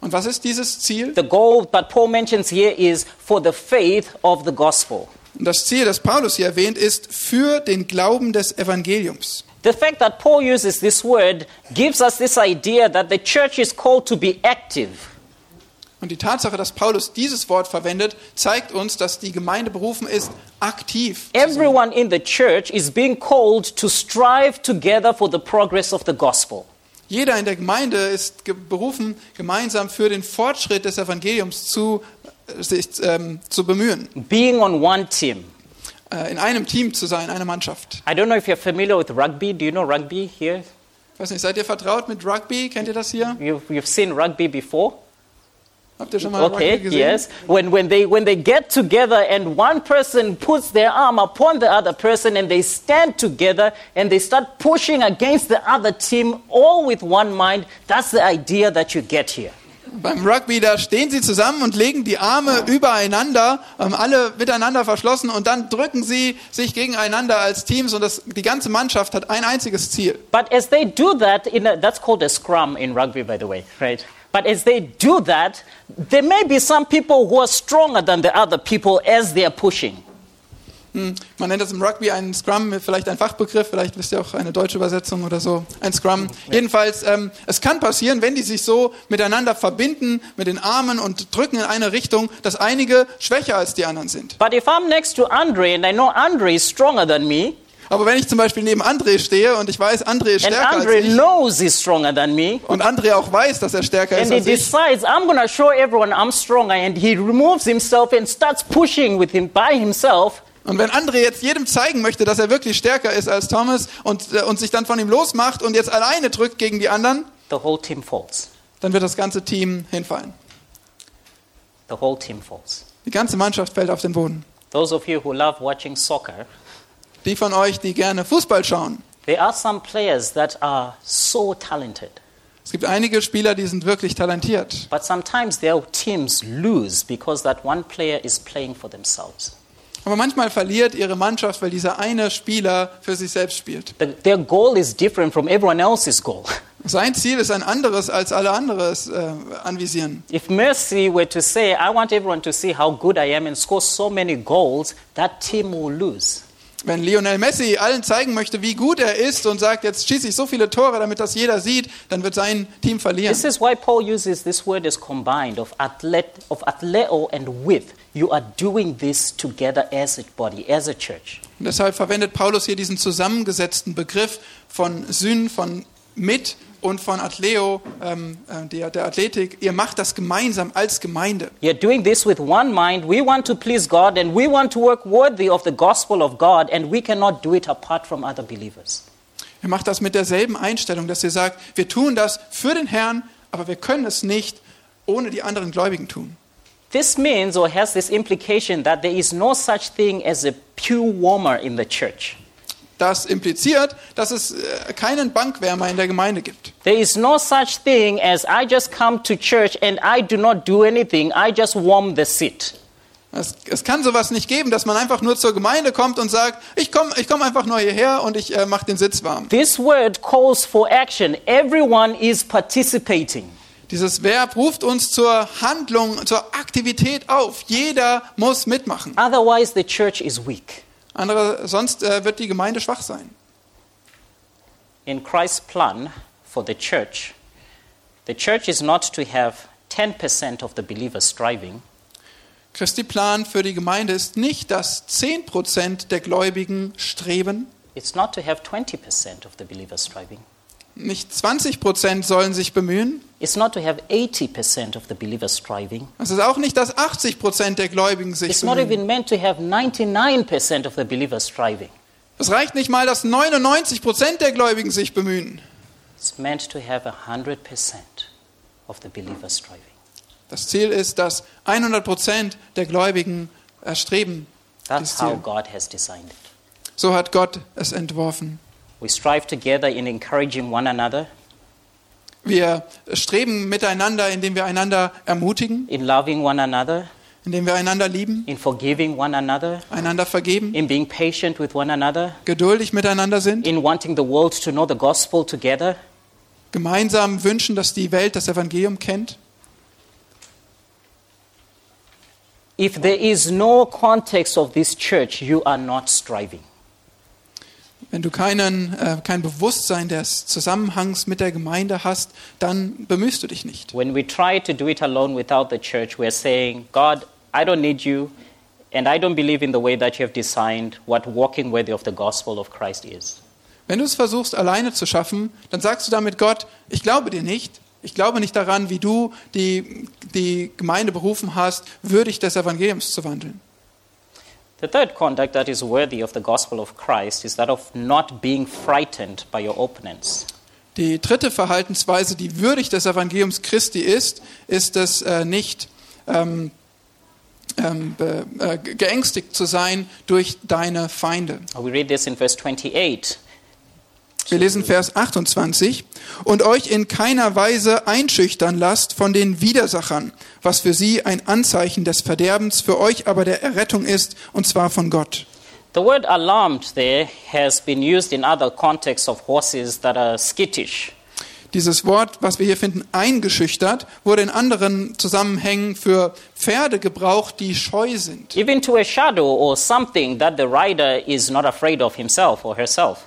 Und was ist dieses Ziel? The goal that Paul mentions here is for the faith of the gospel. Und das Ziel, das Paulus hier erwähnt, ist für den Glauben des Evangeliums. The fact that Paul uses this word gives us this idea that the church is called to be active. Und die Tatsache, dass Paulus dieses Wort verwendet, zeigt uns, dass die Gemeinde berufen ist, aktiv. zu sein. Everyone in the church is being called to strive together for the progress of the gospel. Jeder in der Gemeinde ist berufen, gemeinsam für den Fortschritt des Evangeliums zu, äh, sich ähm, zu bemühen, Being on one team. Äh, in einem Team zu sein, einer Mannschaft. I don't know if you're familiar with rugby. Do you know rugby here? Ich weiß nicht, seid ihr vertraut mit Rugby? Kennt ihr das hier? You've, you've seen rugby before? Habt ihr schon mal Okay, Rugby gesehen? yes. When, when, they, when they get together and one person puts their arm upon the other person and they stand together and they start pushing against the other team, all with one mind, that's the idea that you get here. Beim Rugby, da stehen sie zusammen und legen die Arme übereinander, ähm, alle miteinander verschlossen und dann drücken sie sich gegeneinander als Teams und das, die ganze Mannschaft hat ein einziges Ziel. But as they do that, in a, that's called a scrum in rugby, by the way, right? But as they do that, there may be some people who are stronger than the other people as they are pushing. Hm, Man nennt das im Rugby einen Scrum, vielleicht ein Fachbegriff, vielleicht wisst ihr auch eine deutsche Übersetzung oder so, ein Scrum. Jedenfalls, ähm, es kann passieren, wenn die sich so miteinander verbinden mit den Armen und drücken in eine Richtung, dass einige schwächer als die anderen sind. But if I'm next to Andre and I know Andre is stronger than me, Aber wenn ich zum Beispiel neben André stehe und ich weiß, André ist stärker als Andre ich knows he's stronger than me, und André auch weiß, dass er stärker and ist he als ich, decides I'm to show everyone I'm stronger, and he removes himself and starts pushing with him by himself, Und wenn André jetzt jedem zeigen möchte, dass er wirklich stärker ist als Thomas und, äh, und sich dann von ihm losmacht und jetzt alleine drückt gegen die anderen, the whole team falls. dann wird das ganze Team hinfallen. The whole team falls. Die ganze Mannschaft fällt auf den Boden. Those of you who love watching soccer, Die von euch, die gerne Fußball schauen. there are some players that are so talented. Es gibt einige Spieler, die sind wirklich talentiert. But sometimes their teams lose because that one player is playing for themselves. Aber manchmal verliert ihre Mannschaft, weil dieser eine Spieler für sich selbst spielt. The, their goal is different from everyone else's goal. *laughs* Sein Ziel ist ein anderes, als alle anderen äh, anvisieren. If Mercy were to say, I want everyone to see how good I am and score so many goals, that team will lose. Wenn Lionel Messi allen zeigen möchte, wie gut er ist und sagt, jetzt schieße ich so viele Tore, damit das jeder sieht, dann wird sein Team verlieren. This is why Paul uses this word as combined of, athlete, of athleo and with. You are doing this together as a body, as a church. Und deshalb verwendet Paulus hier diesen zusammengesetzten Begriff von Syn, von mit und von Athleo, ähm, äh, der, der Athletik. Ihr macht das gemeinsam als Gemeinde. You're doing this with one mind. We want to please God and we want to work worthy of the gospel of God, and we cannot do it apart from other believers. Ihr macht das mit derselben Einstellung, dass ihr sagt, wir tun das für den Herrn, aber wir können es nicht ohne die anderen Gläubigen tun. This means or has this implication that there is no such thing as a pew warmer in the church. Das impliziert, dass es äh, keinen Bankwärmer in der Gemeinde gibt. There is no such thing as I just come to church and I do not do anything, I just warm the seat. Es, es kann sowas nicht geben, dass man einfach nur zur Gemeinde kommt und sagt, ich komme ich komm einfach nur hierher und ich äh, mache den Sitz warm. This word calls for action. Everyone is participating. Dieses Verb ruft uns zur Handlung, zur Aktivität auf. Jeder muss mitmachen. Otherwise, the church is weak. Andere, sonst äh, wird die Gemeinde schwach sein. In Christ's plan for the church, the church is not to have 10% of the believers striving, Christi Plan für die Gemeinde ist nicht, dass 10% der Gläubigen streben, It's not to have 20% of the believers striving. Nicht 20% sollen sich bemühen. It's not to have 80% of the believers striving. Es ist auch nicht, dass 80% der Gläubigen sich It's not bemühen. even meant to have 99% of the believers striving. Es reicht nicht mal, dass 99% der Gläubigen sich bemühen. It's meant to have 100% of the believers striving. Das Ziel ist, dass 100% der Gläubigen erstreben. That's how. God has designed it. So hat Gott es entworfen. We strive together in encouraging one another, Wir streben miteinander, indem wir einander ermutigen, in loving one another, indem wir einander lieben, in forgiving one another, einander vergeben, in being patient with one another, geduldig miteinander sind, in wanting the world to know the gospel together. gemeinsam wünschen, dass die Welt das Evangelium kennt. If there is no context of this church, you are not striving. Wenn du keinen, äh, kein Bewusstsein des Zusammenhangs mit der Gemeinde hast, dann bemühst du dich nicht. When we try to do it alone without the church, we're saying, God, I don't need you, and I don't believe in the way that you have designed what walking worthy of the gospel of Christ is. Wenn du es versuchst, alleine zu schaffen, dann sagst du damit Gott, ich glaube dir nicht. Ich glaube nicht daran, wie du die, die Gemeinde berufen hast, würdig des Evangeliums zu wandeln. The third conduct that is worthy of the gospel of Christ is that of not being frightened by your opponents. Die dritte Verhaltensweise, die würdig des Evangeliums Christi ist, ist es äh, nicht ähm, ähm, äh, geängstigt zu sein durch deine Feinde. We read this in verse 28. Wir lesen Vers 28. Und euch in keiner Weise einschüchtern lasst von den Widersachern, was für sie ein Anzeichen des Verderbens, für euch aber der Errettung ist, und zwar von Gott. The word alarmed there has been used in other contexts of horses that are skittish. Dieses Wort, was wir hier finden, eingeschüchtert, wurde in anderen Zusammenhängen für Pferde gebraucht, die scheu sind. Even to a shadow or something that the rider is not afraid of himself or herself.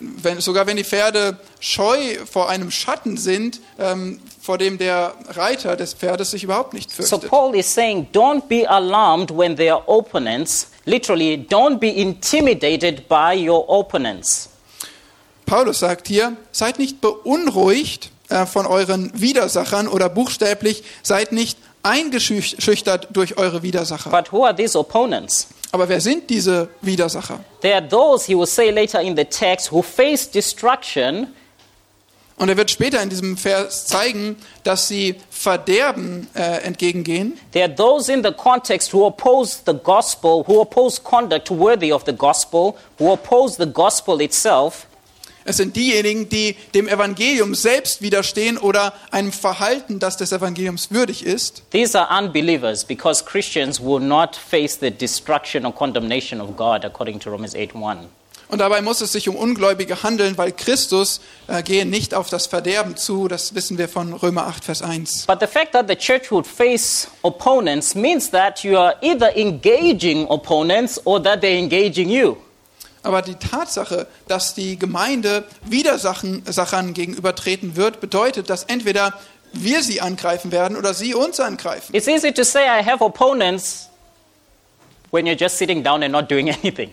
Wenn, sogar wenn die Pferde scheu vor einem Schatten sind, ähm, vor dem der Reiter des Pferdes sich überhaupt nicht So fürchtet. Paul is saying, don't be alarmed when there are opponents. Literally, don't be intimidated by your opponents. Paulus sagt hier, seid nicht beunruhigt äh, von euren Widersachern oder buchstäblich, seid nicht eingeschüchtert durch eure Widersacher. But who are these opponents? Aber wer sind diese Widersacher? They are those, he will say later in the text, who face destruction Und er wird später in diesem Vers zeigen, dass sie Verderben äh, entgegengehen. They are those in the context who oppose the gospel, who oppose conduct worthy of the gospel, who oppose the gospel itself. Es sind diejenigen, die dem Evangelium selbst widerstehen oder einem Verhalten, das des Evangeliums würdig ist. These are unbelievers because Christians will not face the destruction or condemnation of God according to Romans 8 1. Und dabei muss es sich um Ungläubige handeln, weil Christus äh, gehe nicht auf das Verderben zu. Das wissen wir von Römer 8, Vers 1. But the fact that the church would face opponents means that you are either engaging opponents or that they're engaging you. Aber die Tatsache, dass die Gemeinde Widersachern gegenübertreten wird, bedeutet, dass entweder wir sie angreifen werden oder sie uns angreifen. It's easy to say I have opponents when you're just sitting down and not doing *laughs* anything.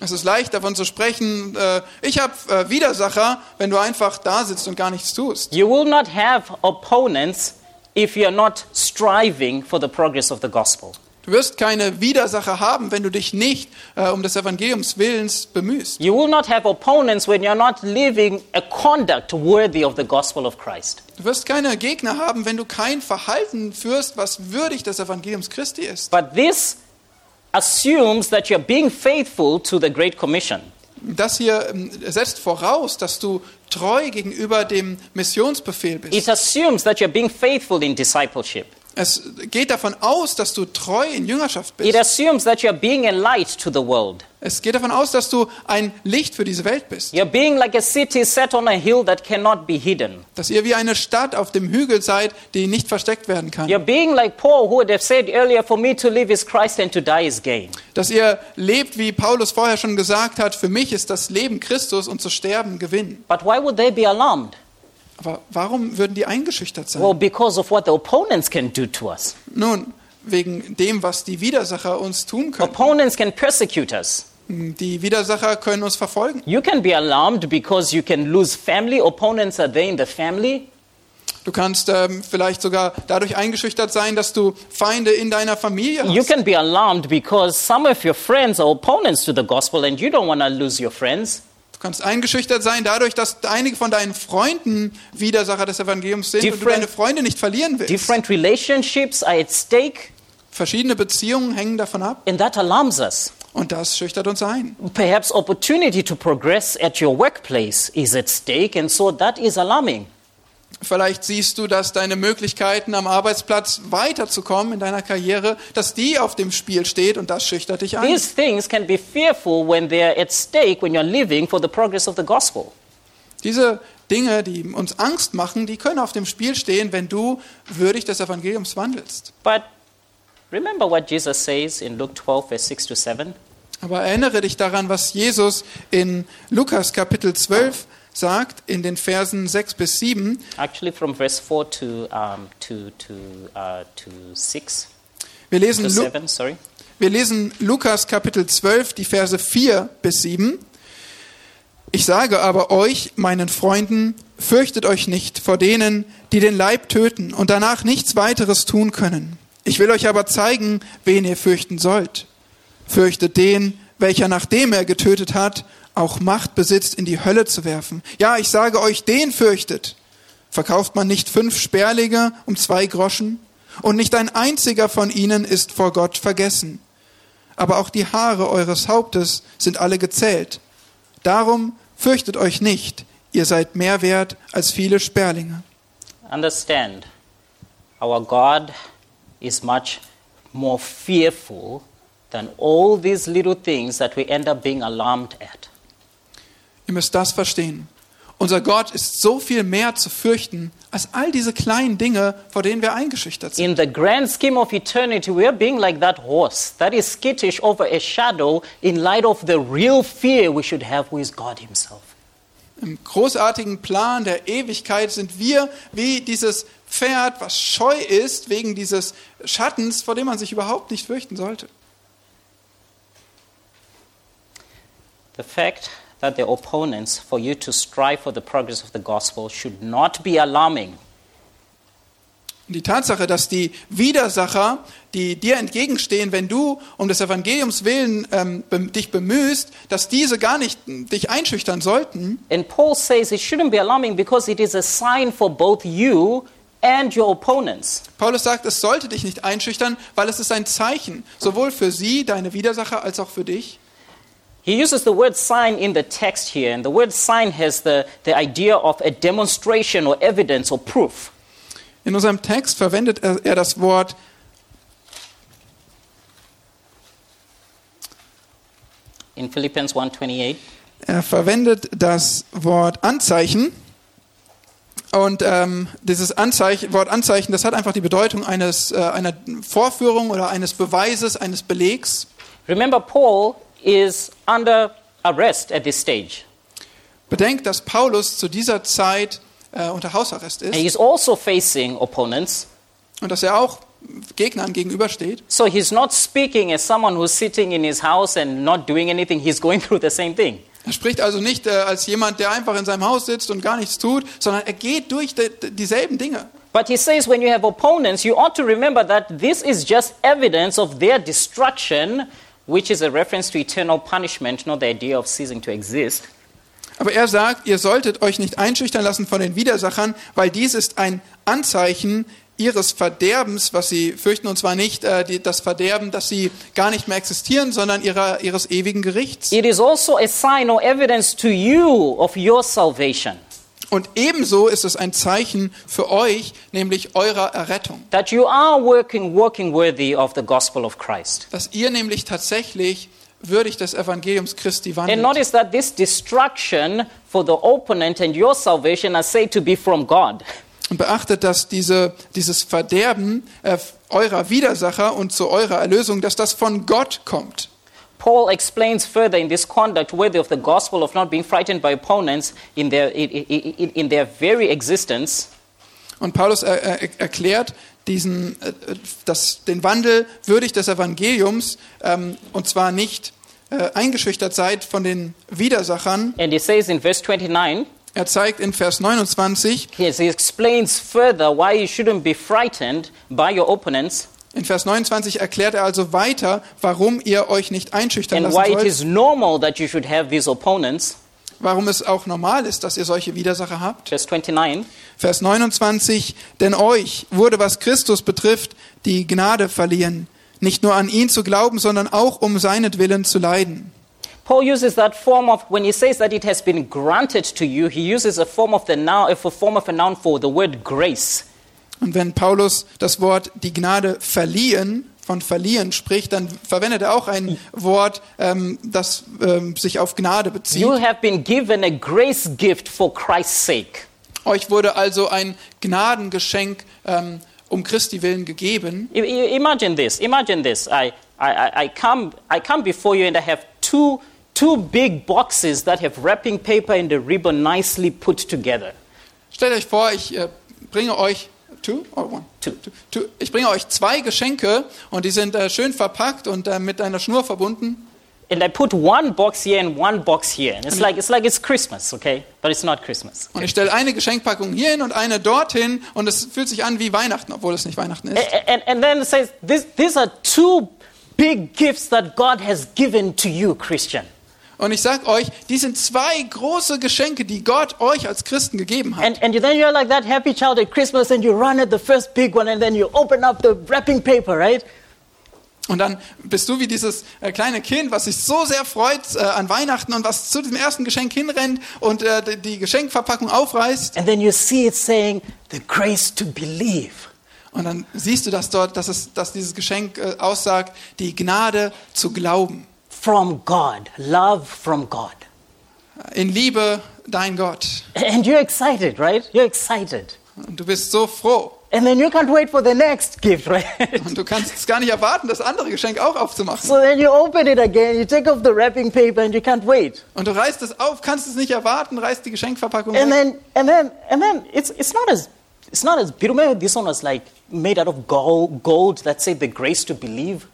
Es ist leicht davon zu sprechen, äh, ich habe äh, Widersacher, wenn du einfach da sitzt und gar nichts tust. You will not have opponents if you're not striving for the progress of the gospel. Du wirst keine Widersacher haben, wenn du dich nicht äh, um des Evangeliums Willens bemühst. You will not have opponents when you're not living a conduct worthy of the gospel of Christ. Du wirst keine Gegner haben, wenn du kein Verhalten führst, was würdig des Evangeliums Christi ist. But this assumes that you're being faithful to the Great Commission. Das hier ähm, setzt voraus, dass du treu gegenüber dem Missionsbefehl bist. It assumes that you're being faithful in discipleship. Es geht davon aus, dass du treu in Jüngerschaft It bist. assumes that you're being a light to the world. Es geht davon aus, dass du ein Licht für diese Welt bist. You're being like a city set on a hill that cannot be hidden. Dass ihr wie eine Stadt auf dem Hügel seid, die nicht versteckt werden kann. You're being like Paul, who would have said earlier, For me to live is Christ and to die is gain. Dass ihr lebt, wie Paulus vorher schon gesagt hat, für mich ist das Leben Christus und zu sterben Gewinn. But why would they be alarmed? Aber warum würden die eingeschüchtert sein? Well, because of what the opponents can do to us. Nun, wegen dem, was die Widersacher uns tun können. Opponents can persecute us. Die Widersacher können uns verfolgen. You can be alarmed because you can lose family. Opponents are there in the family. Du kannst ähm, vielleicht sogar dadurch eingeschüchtert sein, dass du Feinde in deiner Familie You hast. can be alarmed because some of your friends are opponents to the gospel and you don't want to lose your friends. Du kannst eingeschüchtert sein dadurch, dass einige von deinen Freunden Widersacher des Evangeliums sind und du Different- deine Freunde nicht verlieren willst. Different relationships are at stake, Verschiedene Beziehungen hängen davon ab and that alarms us. und das schüchtert uns ein. Perhaps opportunity to progress at your workplace is at stake, and so that is alarming. Vielleicht siehst du, dass deine Möglichkeiten am Arbeitsplatz weiterzukommen in deiner Karriere, dass die auf dem Spiel steht und das schüchtert dich ein. These things can be fearful when they're at stake when you're living for the progress of the gospel. Diese Dinge, die uns Angst machen, die können auf dem Spiel stehen, wenn du würdig des Evangeliums wandelst. But remember what Jesus says in Luke 12, verse 6 to 7. Aber erinnere dich daran, was Jesus in Lukas Kapitel 12 sagt, in den Versen 6 bis 7. Actually, from verse 4 to, um, to, to, uh, to 6 Wir lesen, to Lu 7, sorry. wir lesen Lukas Kapitel 12, die Verse 4 bis 7. Ich sage aber euch, meinen Freunden, fürchtet euch nicht vor denen, die den Leib töten und danach nichts weiteres tun können. Ich will euch aber zeigen, wen ihr fürchten sollt. Fürchtet den, welcher nachdem er getötet hat, auch Macht besitzt, in die Hölle zu werfen. Ja, ich sage euch, den fürchtet. Verkauft man nicht fünf Sperlinge um zwei Groschen? Und nicht ein einziger von ihnen ist vor Gott vergessen. Aber auch die Haare eures Hauptes sind alle gezählt. Darum fürchtet euch nicht, ihr seid mehr wert als viele Sperlinge. Understand, our God is much more fearful than all these little things that we end up being alarmed at. Ihr müsst das verstehen. Unser Gott ist so viel mehr zu fürchten als all diese kleinen Dinge, vor denen wir eingeschüchtert sind. In the grand scheme of eternity, we are being like that horse that is skittish over a shadow in light of the real fear we should have, who is God Himself. Im großartigen Plan der Ewigkeit sind wir wie dieses Pferd, was scheu ist wegen dieses Schattens, vor dem man sich überhaupt nicht fürchten sollte. The fact that the opponents for you to strive for the progress of the gospel should not be alarming. Die Tatsache, dass die Widersacher, die dir entgegenstehen, wenn du um des Evangeliums willen ähm, be dich bemühst, dass diese gar nicht dich einschüchtern sollten, And Paul says it shouldn't be alarming because it is a sign for both you and your opponents. Paulus sagt, es sollte dich nicht einschüchtern, weil es ist ein Zeichen, sowohl für sie, deine Widersacher, als auch für dich. He uses the word sign in the text here, and the word sign has the, the idea of a demonstration or evidence or proof. In unserem Text verwendet er, er das Wort In Philippians 1:28, Er verwendet das Wort Anzeichen. Und ähm, dieses Anzeichen, Wort Anzeichen, das hat einfach die Bedeutung eines, äh, einer Vorführung oder eines Beweises, eines Belegs. remember Paul is under arrest at this stage. Bedenkt, dass Paulus zu dieser Zeit äh, unter Hausarrest And ist he's also facing opponents. und dass er auch Gegnern gegenübersteht. So he's not speaking as someone who's sitting in his house and not doing anything. He's going through the same thing. Er spricht also nicht äh, als jemand, der einfach in seinem Haus sitzt und gar nichts tut, sondern er geht durch de, de, dieselben Dinge. But he says when you have opponents, you ought to remember that this is just evidence of their destruction, which is a reference to eternal punishment, not the idea of ceasing to exist. Aber er sagt, ihr solltet euch nicht einschüchtern lassen von den Widersachern, weil dies ist ein Anzeichen ihres Verderbens, was sie fürchten, und zwar nicht äh, die, das Verderben, dass sie gar nicht mehr existieren, sondern ihrer, ihres ewigen Gerichts. It is also a sign or evidence to you of your salvation, Und ebenso ist es ein Zeichen für euch, nämlich eurer Errettung, that you are working, working worthy of the gospel of Christ. dass ihr nämlich tatsächlich würdig des Evangeliums Christi And wandelt. notice that this destruction for the opponent and your salvation are said to be from God. Und beachtet, dass diese, dieses Verderben äh, eurer Widersacher und zu eurer Erlösung, dass das von Gott kommt. Paul explains further in this conduct worthy of the gospel of not being frightened by opponents in their, in, in, in their very existence. Und Paulus er, er, erklärt diesen, äh, das, den Wandel würdig des Evangeliums ähm, und zwar nicht äh, eingeschüchtert seid von den Widersachern. And he says in verse 29, Er zeigt in Vers 29, yes, he explains further why you shouldn't be frightened by your opponents in Vers 29 erklärt er also weiter, warum ihr euch nicht einschüchtern and lassen why it sollt, normal that you should have these opponents. warum es auch normal ist, dass ihr solche Widersacher habt. Verse 29. Vers 29, denn euch wurde, was Christus betrifft, die Gnade verliehen, nicht nur an ihn zu glauben, sondern auch um seinetwillen zu leiden. Paul uses that form of, when he says that it has been granted to you, he uses a form of the noun, a form of a noun for the word grace. Und wenn Paulus das Wort die Gnade verliehen, von verliehen spricht, dann verwendet er auch ein Wort, ähm, das ähm, sich auf Gnade bezieht. You have been given a grace gift for Christ's sake. Euch wurde also ein Gnadengeschenk ähm, um Christi willen gegeben. Imagine this. Imagine this. I, I, I- come, I come before you and I have two, two big boxes that have wrapping paper and a ribbon nicely put together. Stellt euch vor, ich äh, bringe euch two or one? Two. Two. Ich bringe euch zwei Geschenke und die sind äh, schön verpackt und äh, mit einer Schnur verbunden. And I put one box here and one box here. And it's like, it's like it's Christmas, okay? But it's not Christmas. Und ich stelle eine Geschenkpackung hierhin und eine dorthin und es fühlt sich an wie Weihnachten, obwohl es nicht Weihnachten ist. A- And, and then it says, this, these are two big gifts that God has given to you, Christian. Und ich sag euch, die sind zwei große Geschenke, die Gott euch als Christen gegeben hat. And, and then you're like that happy child at Christmas and you run at the first big one and then you open up the wrapping paper, right? Und dann bist du wie dieses äh, kleine Kind, was sich so sehr freut äh, an Weihnachten und was zu diesem ersten Geschenk hinrennt und äh, die- die Geschenkverpackung aufreißt. And then you see it saying, the grace to believe. Und dann siehst du, dass dort, dass, es, dass dieses Geschenk äh, aussagt, die Gnade zu glauben. From God, love from God. In Liebe, dein Gott. And you're excited, right? You're excited. Und du bist so froh. And then you can't wait for the next gift, *laughs* right? Und du kannst es gar nicht erwarten, das andere Geschenk auch aufzumachen. so then you open it again, you take off the wrapping paper and you can't wait. Und du reißt es auf, kannst es nicht erwarten, reißt die Geschenkverpackung And then and then and then it's it's not as it's not as. Maybe this one was like made out of gold, gold that said the grace to believe.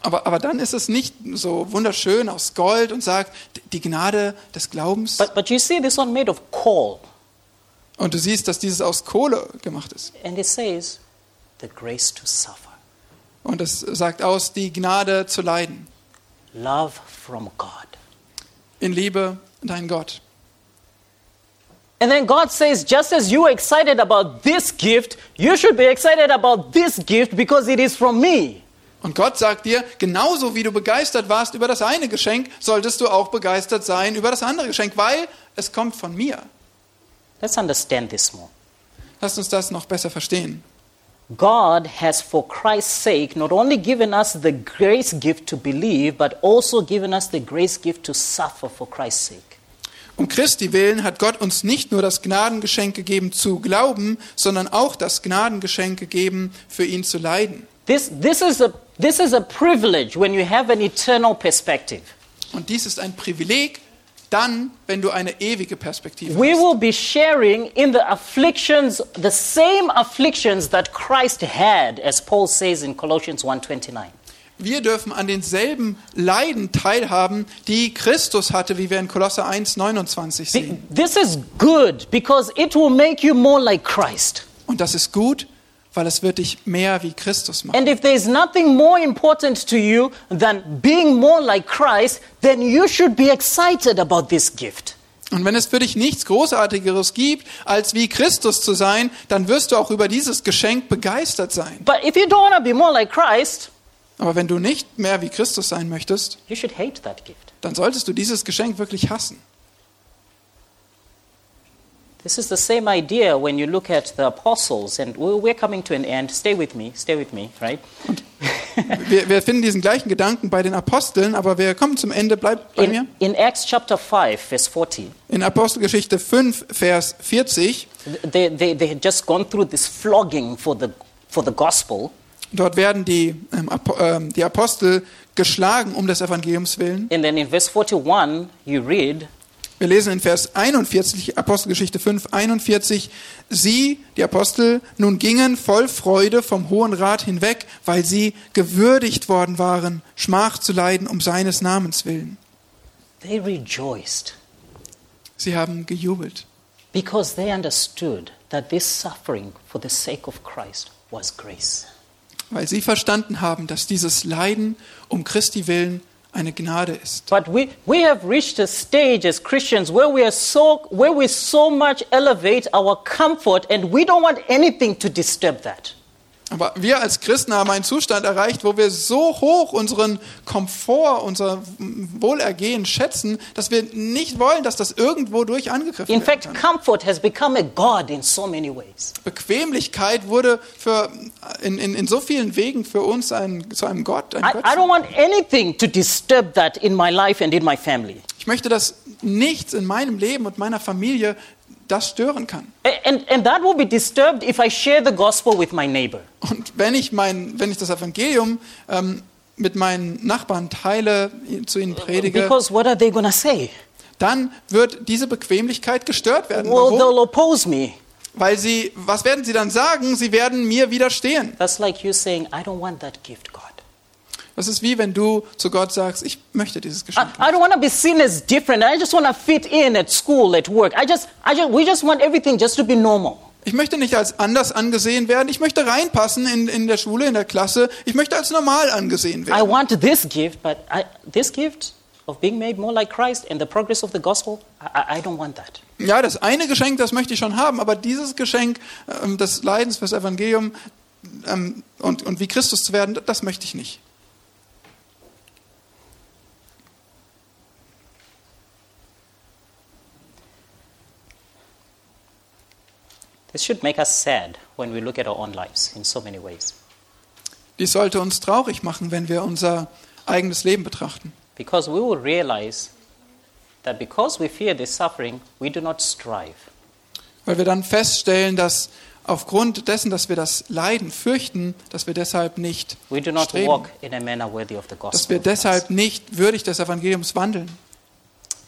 Aber, aber dann ist es nicht so wunderschön aus Gold und sagt, die Gnade des Glaubens. But but you see this one made of coal. Und du siehst, dass dieses aus Kohle gemacht ist. And it says the grace to suffer. Und es sagt aus, die Gnade zu leiden. Love from God. In Liebe, dein Gott. And then God says, just as you are excited about this gift, you should be excited about this gift because it is from me. Und Gott sagt dir, genauso wie du begeistert warst über das eine Geschenk, solltest du auch begeistert sein über das andere Geschenk, weil es kommt von mir. Let's understand this more. Lasst uns das noch besser verstehen. God has, for Christ's sake, not only given us the grace gift to believe, but also given us the grace gift to suffer for Christ's sake. Um Christi willen hat Gott uns nicht nur das Gnadengeschenk gegeben zu glauben, sondern auch das Gnadengeschenk gegeben, für ihn zu leiden. This, this, is a, this is a privilege when you have an eternal perspective. Und dies ist ein Privileg, dann, wenn du eine ewige Perspektive We hast. will be sharing in the afflictions, the same afflictions that Christ had, as Paul says in Colossians 1.29. Wir dürfen an denselben Leiden teilhaben, die Christus hatte, wie wir in Kolosser 1, 29 sehen. This is good because it will make you more like Christ. Und das ist gut, weil es wird dich mehr wie Christus machen. And if there is nothing more important to you than being more like Christ, then you should be excited about this gift. Und wenn es für dich nichts Großartigeres gibt, als wie Christus zu sein, dann wirst du auch über dieses Geschenk begeistert sein. But if you don't want to be more like Christ, Aber wenn du nicht mehr wie Christus sein möchtest, you should hate that gift. dann solltest du dieses Geschenk wirklich hassen. This is the same idea when you look at the apostles, and we're coming to an end. Stay with me, stay with me, right? Wir, wir finden diesen gleichen Gedanken bei den Aposteln, aber wir kommen zum Ende. Bleib bei mir. In, in Acts chapter 5, verse 40, In Apostelgeschichte 5, Vers 40, they, they, they had just gone through this flogging for the, for the gospel. dort werden die, ähm, ähm, die Apostel geschlagen um des Evangeliums willen. And then in verse 41, you read, Wir lesen in Vers 41, Apostelgeschichte 5, 41, sie, die Apostel, nun gingen voll Freude vom Hohen Rat hinweg, weil sie gewürdigt worden waren, Schmach zu leiden um seines Namens willen. They rejoiced Sie haben gejubelt, because they understood that this suffering for the sake of Christ was grace. weil sie verstanden haben, dass dieses Leiden um Christi willen eine Gnade ist. But we, we have reached a stage as Christians where we are so where we so much elevate our comfort and we don't want anything to disturb that. Aber wir als Christen haben einen Zustand erreicht, wo wir so hoch unseren Komfort, unser Wohlergehen schätzen, dass wir nicht wollen, dass das irgendwo durch angegriffen In werden fact, comfort has become a god in so many ways. Bequemlichkeit wurde für, in, in, in so vielen Wegen für uns ein, zu einem Gott. Ein I. I don't want anything to disturb that in my life and in my family. Ich möchte, dass nichts in meinem Leben und meiner Familie das stören kann. And, and that will be disturbed if I share the gospel with my neighbor. Und wenn ich, mein, wenn ich das Evangelium ähm, mit meinen Nachbarn teile, zu ihnen predige, Because what are they to say? dann wird diese Bequemlichkeit gestört werden. Well, Warum? they'll oppose me. Weil sie, was werden sie dann sagen? Sie werden mir widerstehen. That's like you saying, I don't want that gift. Das ist wie wenn du zu Gott sagst, ich möchte dieses I, Geschenk. I don't want to be seen as different. I just want to fit in at school, at work. I just, I just, we just want everything just to be normal. Ich möchte nicht als anders angesehen werden. Ich möchte reinpassen in, in der Schule, in der Klasse. Ich möchte als normal angesehen I werden. want this gift, but I, this gift of being made more like Christ and the progress of the gospel, I, I, I don't want that. Ja, das eine Geschenk, das möchte ich schon haben, aber dieses Geschenk ähm, des Leidens fürs Evangelium ähm, und, und wie Christus zu werden, das möchte ich nicht. This should make us sad when we look at our own lives in so many ways. Dies sollte uns traurig machen, wenn wir unser eigenes Leben betrachten. Because we will realize that because we fear this suffering, we do not strive. Weil wir dann feststellen, dass aufgrund dessen, dass wir das Leiden fürchten, dass wir deshalb nicht We do not streben, walk in a manner worthy of the dass wir deshalb nicht würdig des Evangeliums wandeln.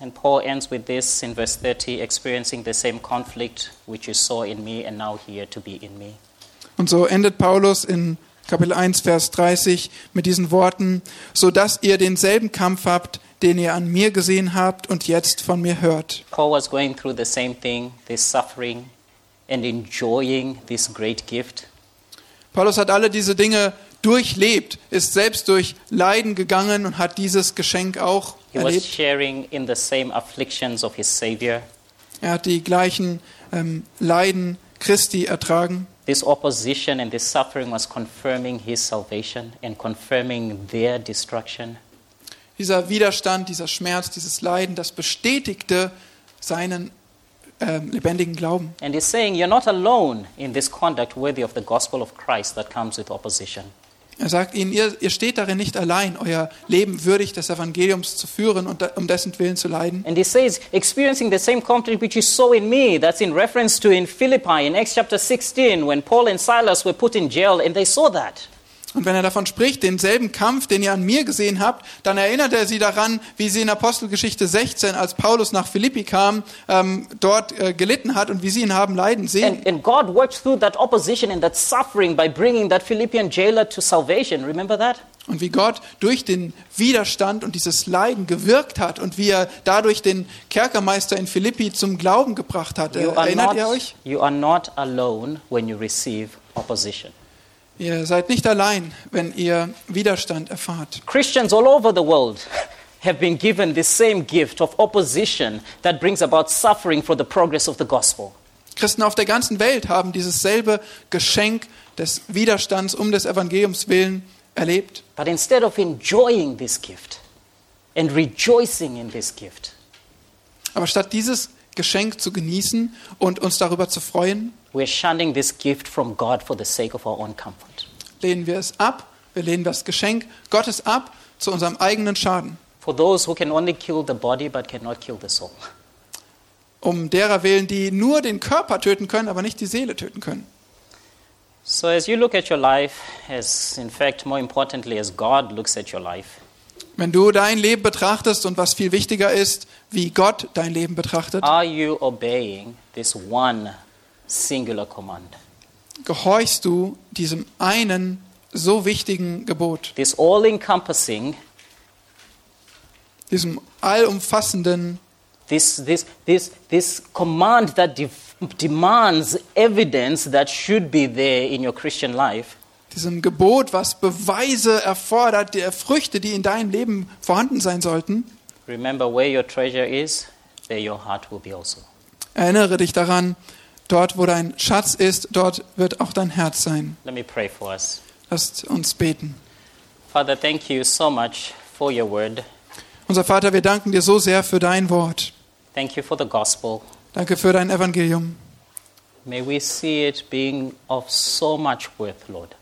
And Paul ends with this in verse 30 experiencing the same conflict which you saw in me and now here to be in me. Und so endet Paulus in Kapitel 1, Vers 30 mit diesen Worten, so dass ihr denselben Kampf habt, den ihr an mir gesehen habt und jetzt von mir hört. Paul was going through the same thing, this suffering, and enjoying this great gift. Paulus hat alle diese Dinge durchlebt, ist selbst durch Leiden gegangen und hat dieses Geschenk auch He was erlebt. sharing in the same afflictions of his Savior. Er hat die gleichen ähm, Leiden Christi ertragen. This opposition and this suffering was confirming his salvation and confirming their destruction. Dieser Widerstand, dieser Schmerz, dieses Leiden, das bestätigte seinen ähm, lebendigen Glauben. And he's saying, You're not alone in this conduct worthy of the gospel of Christ that comes with opposition. Er sagt ihnen, ihr, ihr steht darin nicht allein, euer Leben würdig des Evangeliums zu führen und um dessen Willen zu leiden. And he says, experiencing the same conflict which you saw in me. That's in reference to in Philippi in Acts chapter 16 when Paul and Silas were put in jail and they saw that. Und wenn er davon spricht, denselben Kampf, den ihr an mir gesehen habt, dann erinnert er sie daran, wie sie in Apostelgeschichte 16, als Paulus nach Philippi kam, ähm, dort äh, gelitten hat und wie sie ihn haben leiden sehen. And, and God worked through that opposition and that suffering by bringing that Philippian jailer to salvation. Remember that? Und wie Gott durch den Widerstand und dieses Leiden gewirkt hat und wie er dadurch den Kerkermeister in Philippi zum Glauben gebracht hat. Äh, You Erinnert not, ihr euch? you are not alone when you receive opposition. Ihr seid nicht allein, wenn ihr Widerstand erfahrt. Christians all over the world have been given the same gift of opposition that brings about suffering for the progress of the gospel. Christen auf der ganzen Welt haben dieses selbe Geschenk des Widerstands um des Evangeliums willen erlebt. But instead of enjoying this gift and rejoicing in this gift, Aber statt dieses Geschenk zu genießen und uns darüber zu freuen, we're shunning this gift from God for the sake of our own comfort. lehnen wir es ab. Wir lehnen das Geschenk Gottes ab zu unserem eigenen Schaden. For those who can only kill the body but cannot kill the soul. Um derer willen, die nur den Körper töten können, aber nicht die Seele töten können. So, as you look at your life, as in fact, more importantly, as God looks at your life, Wenn du dein Leben betrachtest und was viel wichtiger ist, wie Gott dein Leben betrachtet, Are you obeying this one singular command? gehorchst du diesem einen so wichtigen Gebot, This all encompassing, diesem allumfassenden, this, this, this, this command that de- demands evidence that should be there in your Christian life. diesem Gebot, was Beweise erfordert, der Früchte, die in deinem Leben vorhanden sein sollten. Remember where your treasure is, there your heart will be also. Erinnere dich daran, dort wo dein Schatz ist, dort wird auch dein Herz sein. Let me pray for us. Lasst uns beten. Father, thank you so much for your word. Unser Vater, wir danken dir so sehr für dein Wort. Thank you for the gospel. Danke für dein Evangelium. May we see it being of so much worth, Lord,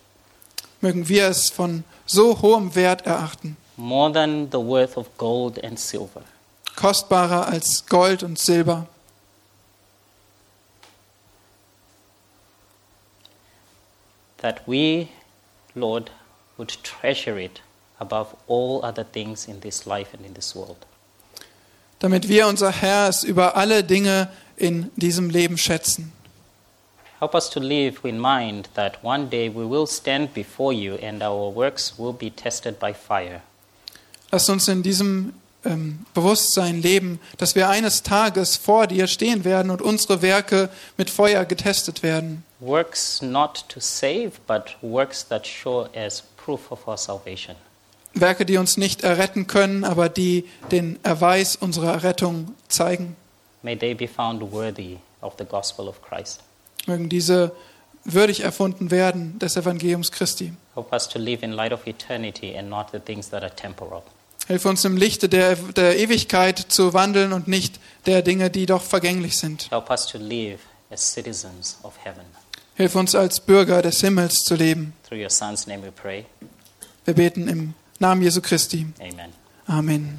Mögen wir es von so hohem Wert erachten, more than the worth of gold and silver. kostbarer als Gold und Silber. That we, Lord, would treasure it above all other things in this life and in this world. damit wir unser Herr es über alle Dinge in diesem Leben schätzen. Help us to live in mind that one day we will stand before you and our works will be tested by fire. Lass uns in diesem ähm, Bewusstsein leben, dass wir eines Tages vor dir stehen werden und unsere Werke mit Feuer getestet werden. Works not to save, but works that show as proof of our salvation. Werke, die uns nicht erretten können, aber die den Erweis unserer Errettung zeigen. May they be found worthy of the gospel of Christ. Mögen diese würdig erfunden werden des Evangeliums Christi. Help us to live in light of eternity and not the things that are temporal. Hilf uns im Lichte der, der Ewigkeit zu wandeln und nicht der Dinge, die doch vergänglich sind. Help us to live as citizens of heaven. Hilf uns als Bürger des Himmels zu leben. Through your Son's name we pray. Wir beten im Namen Jesu Christi. Amen. Amen.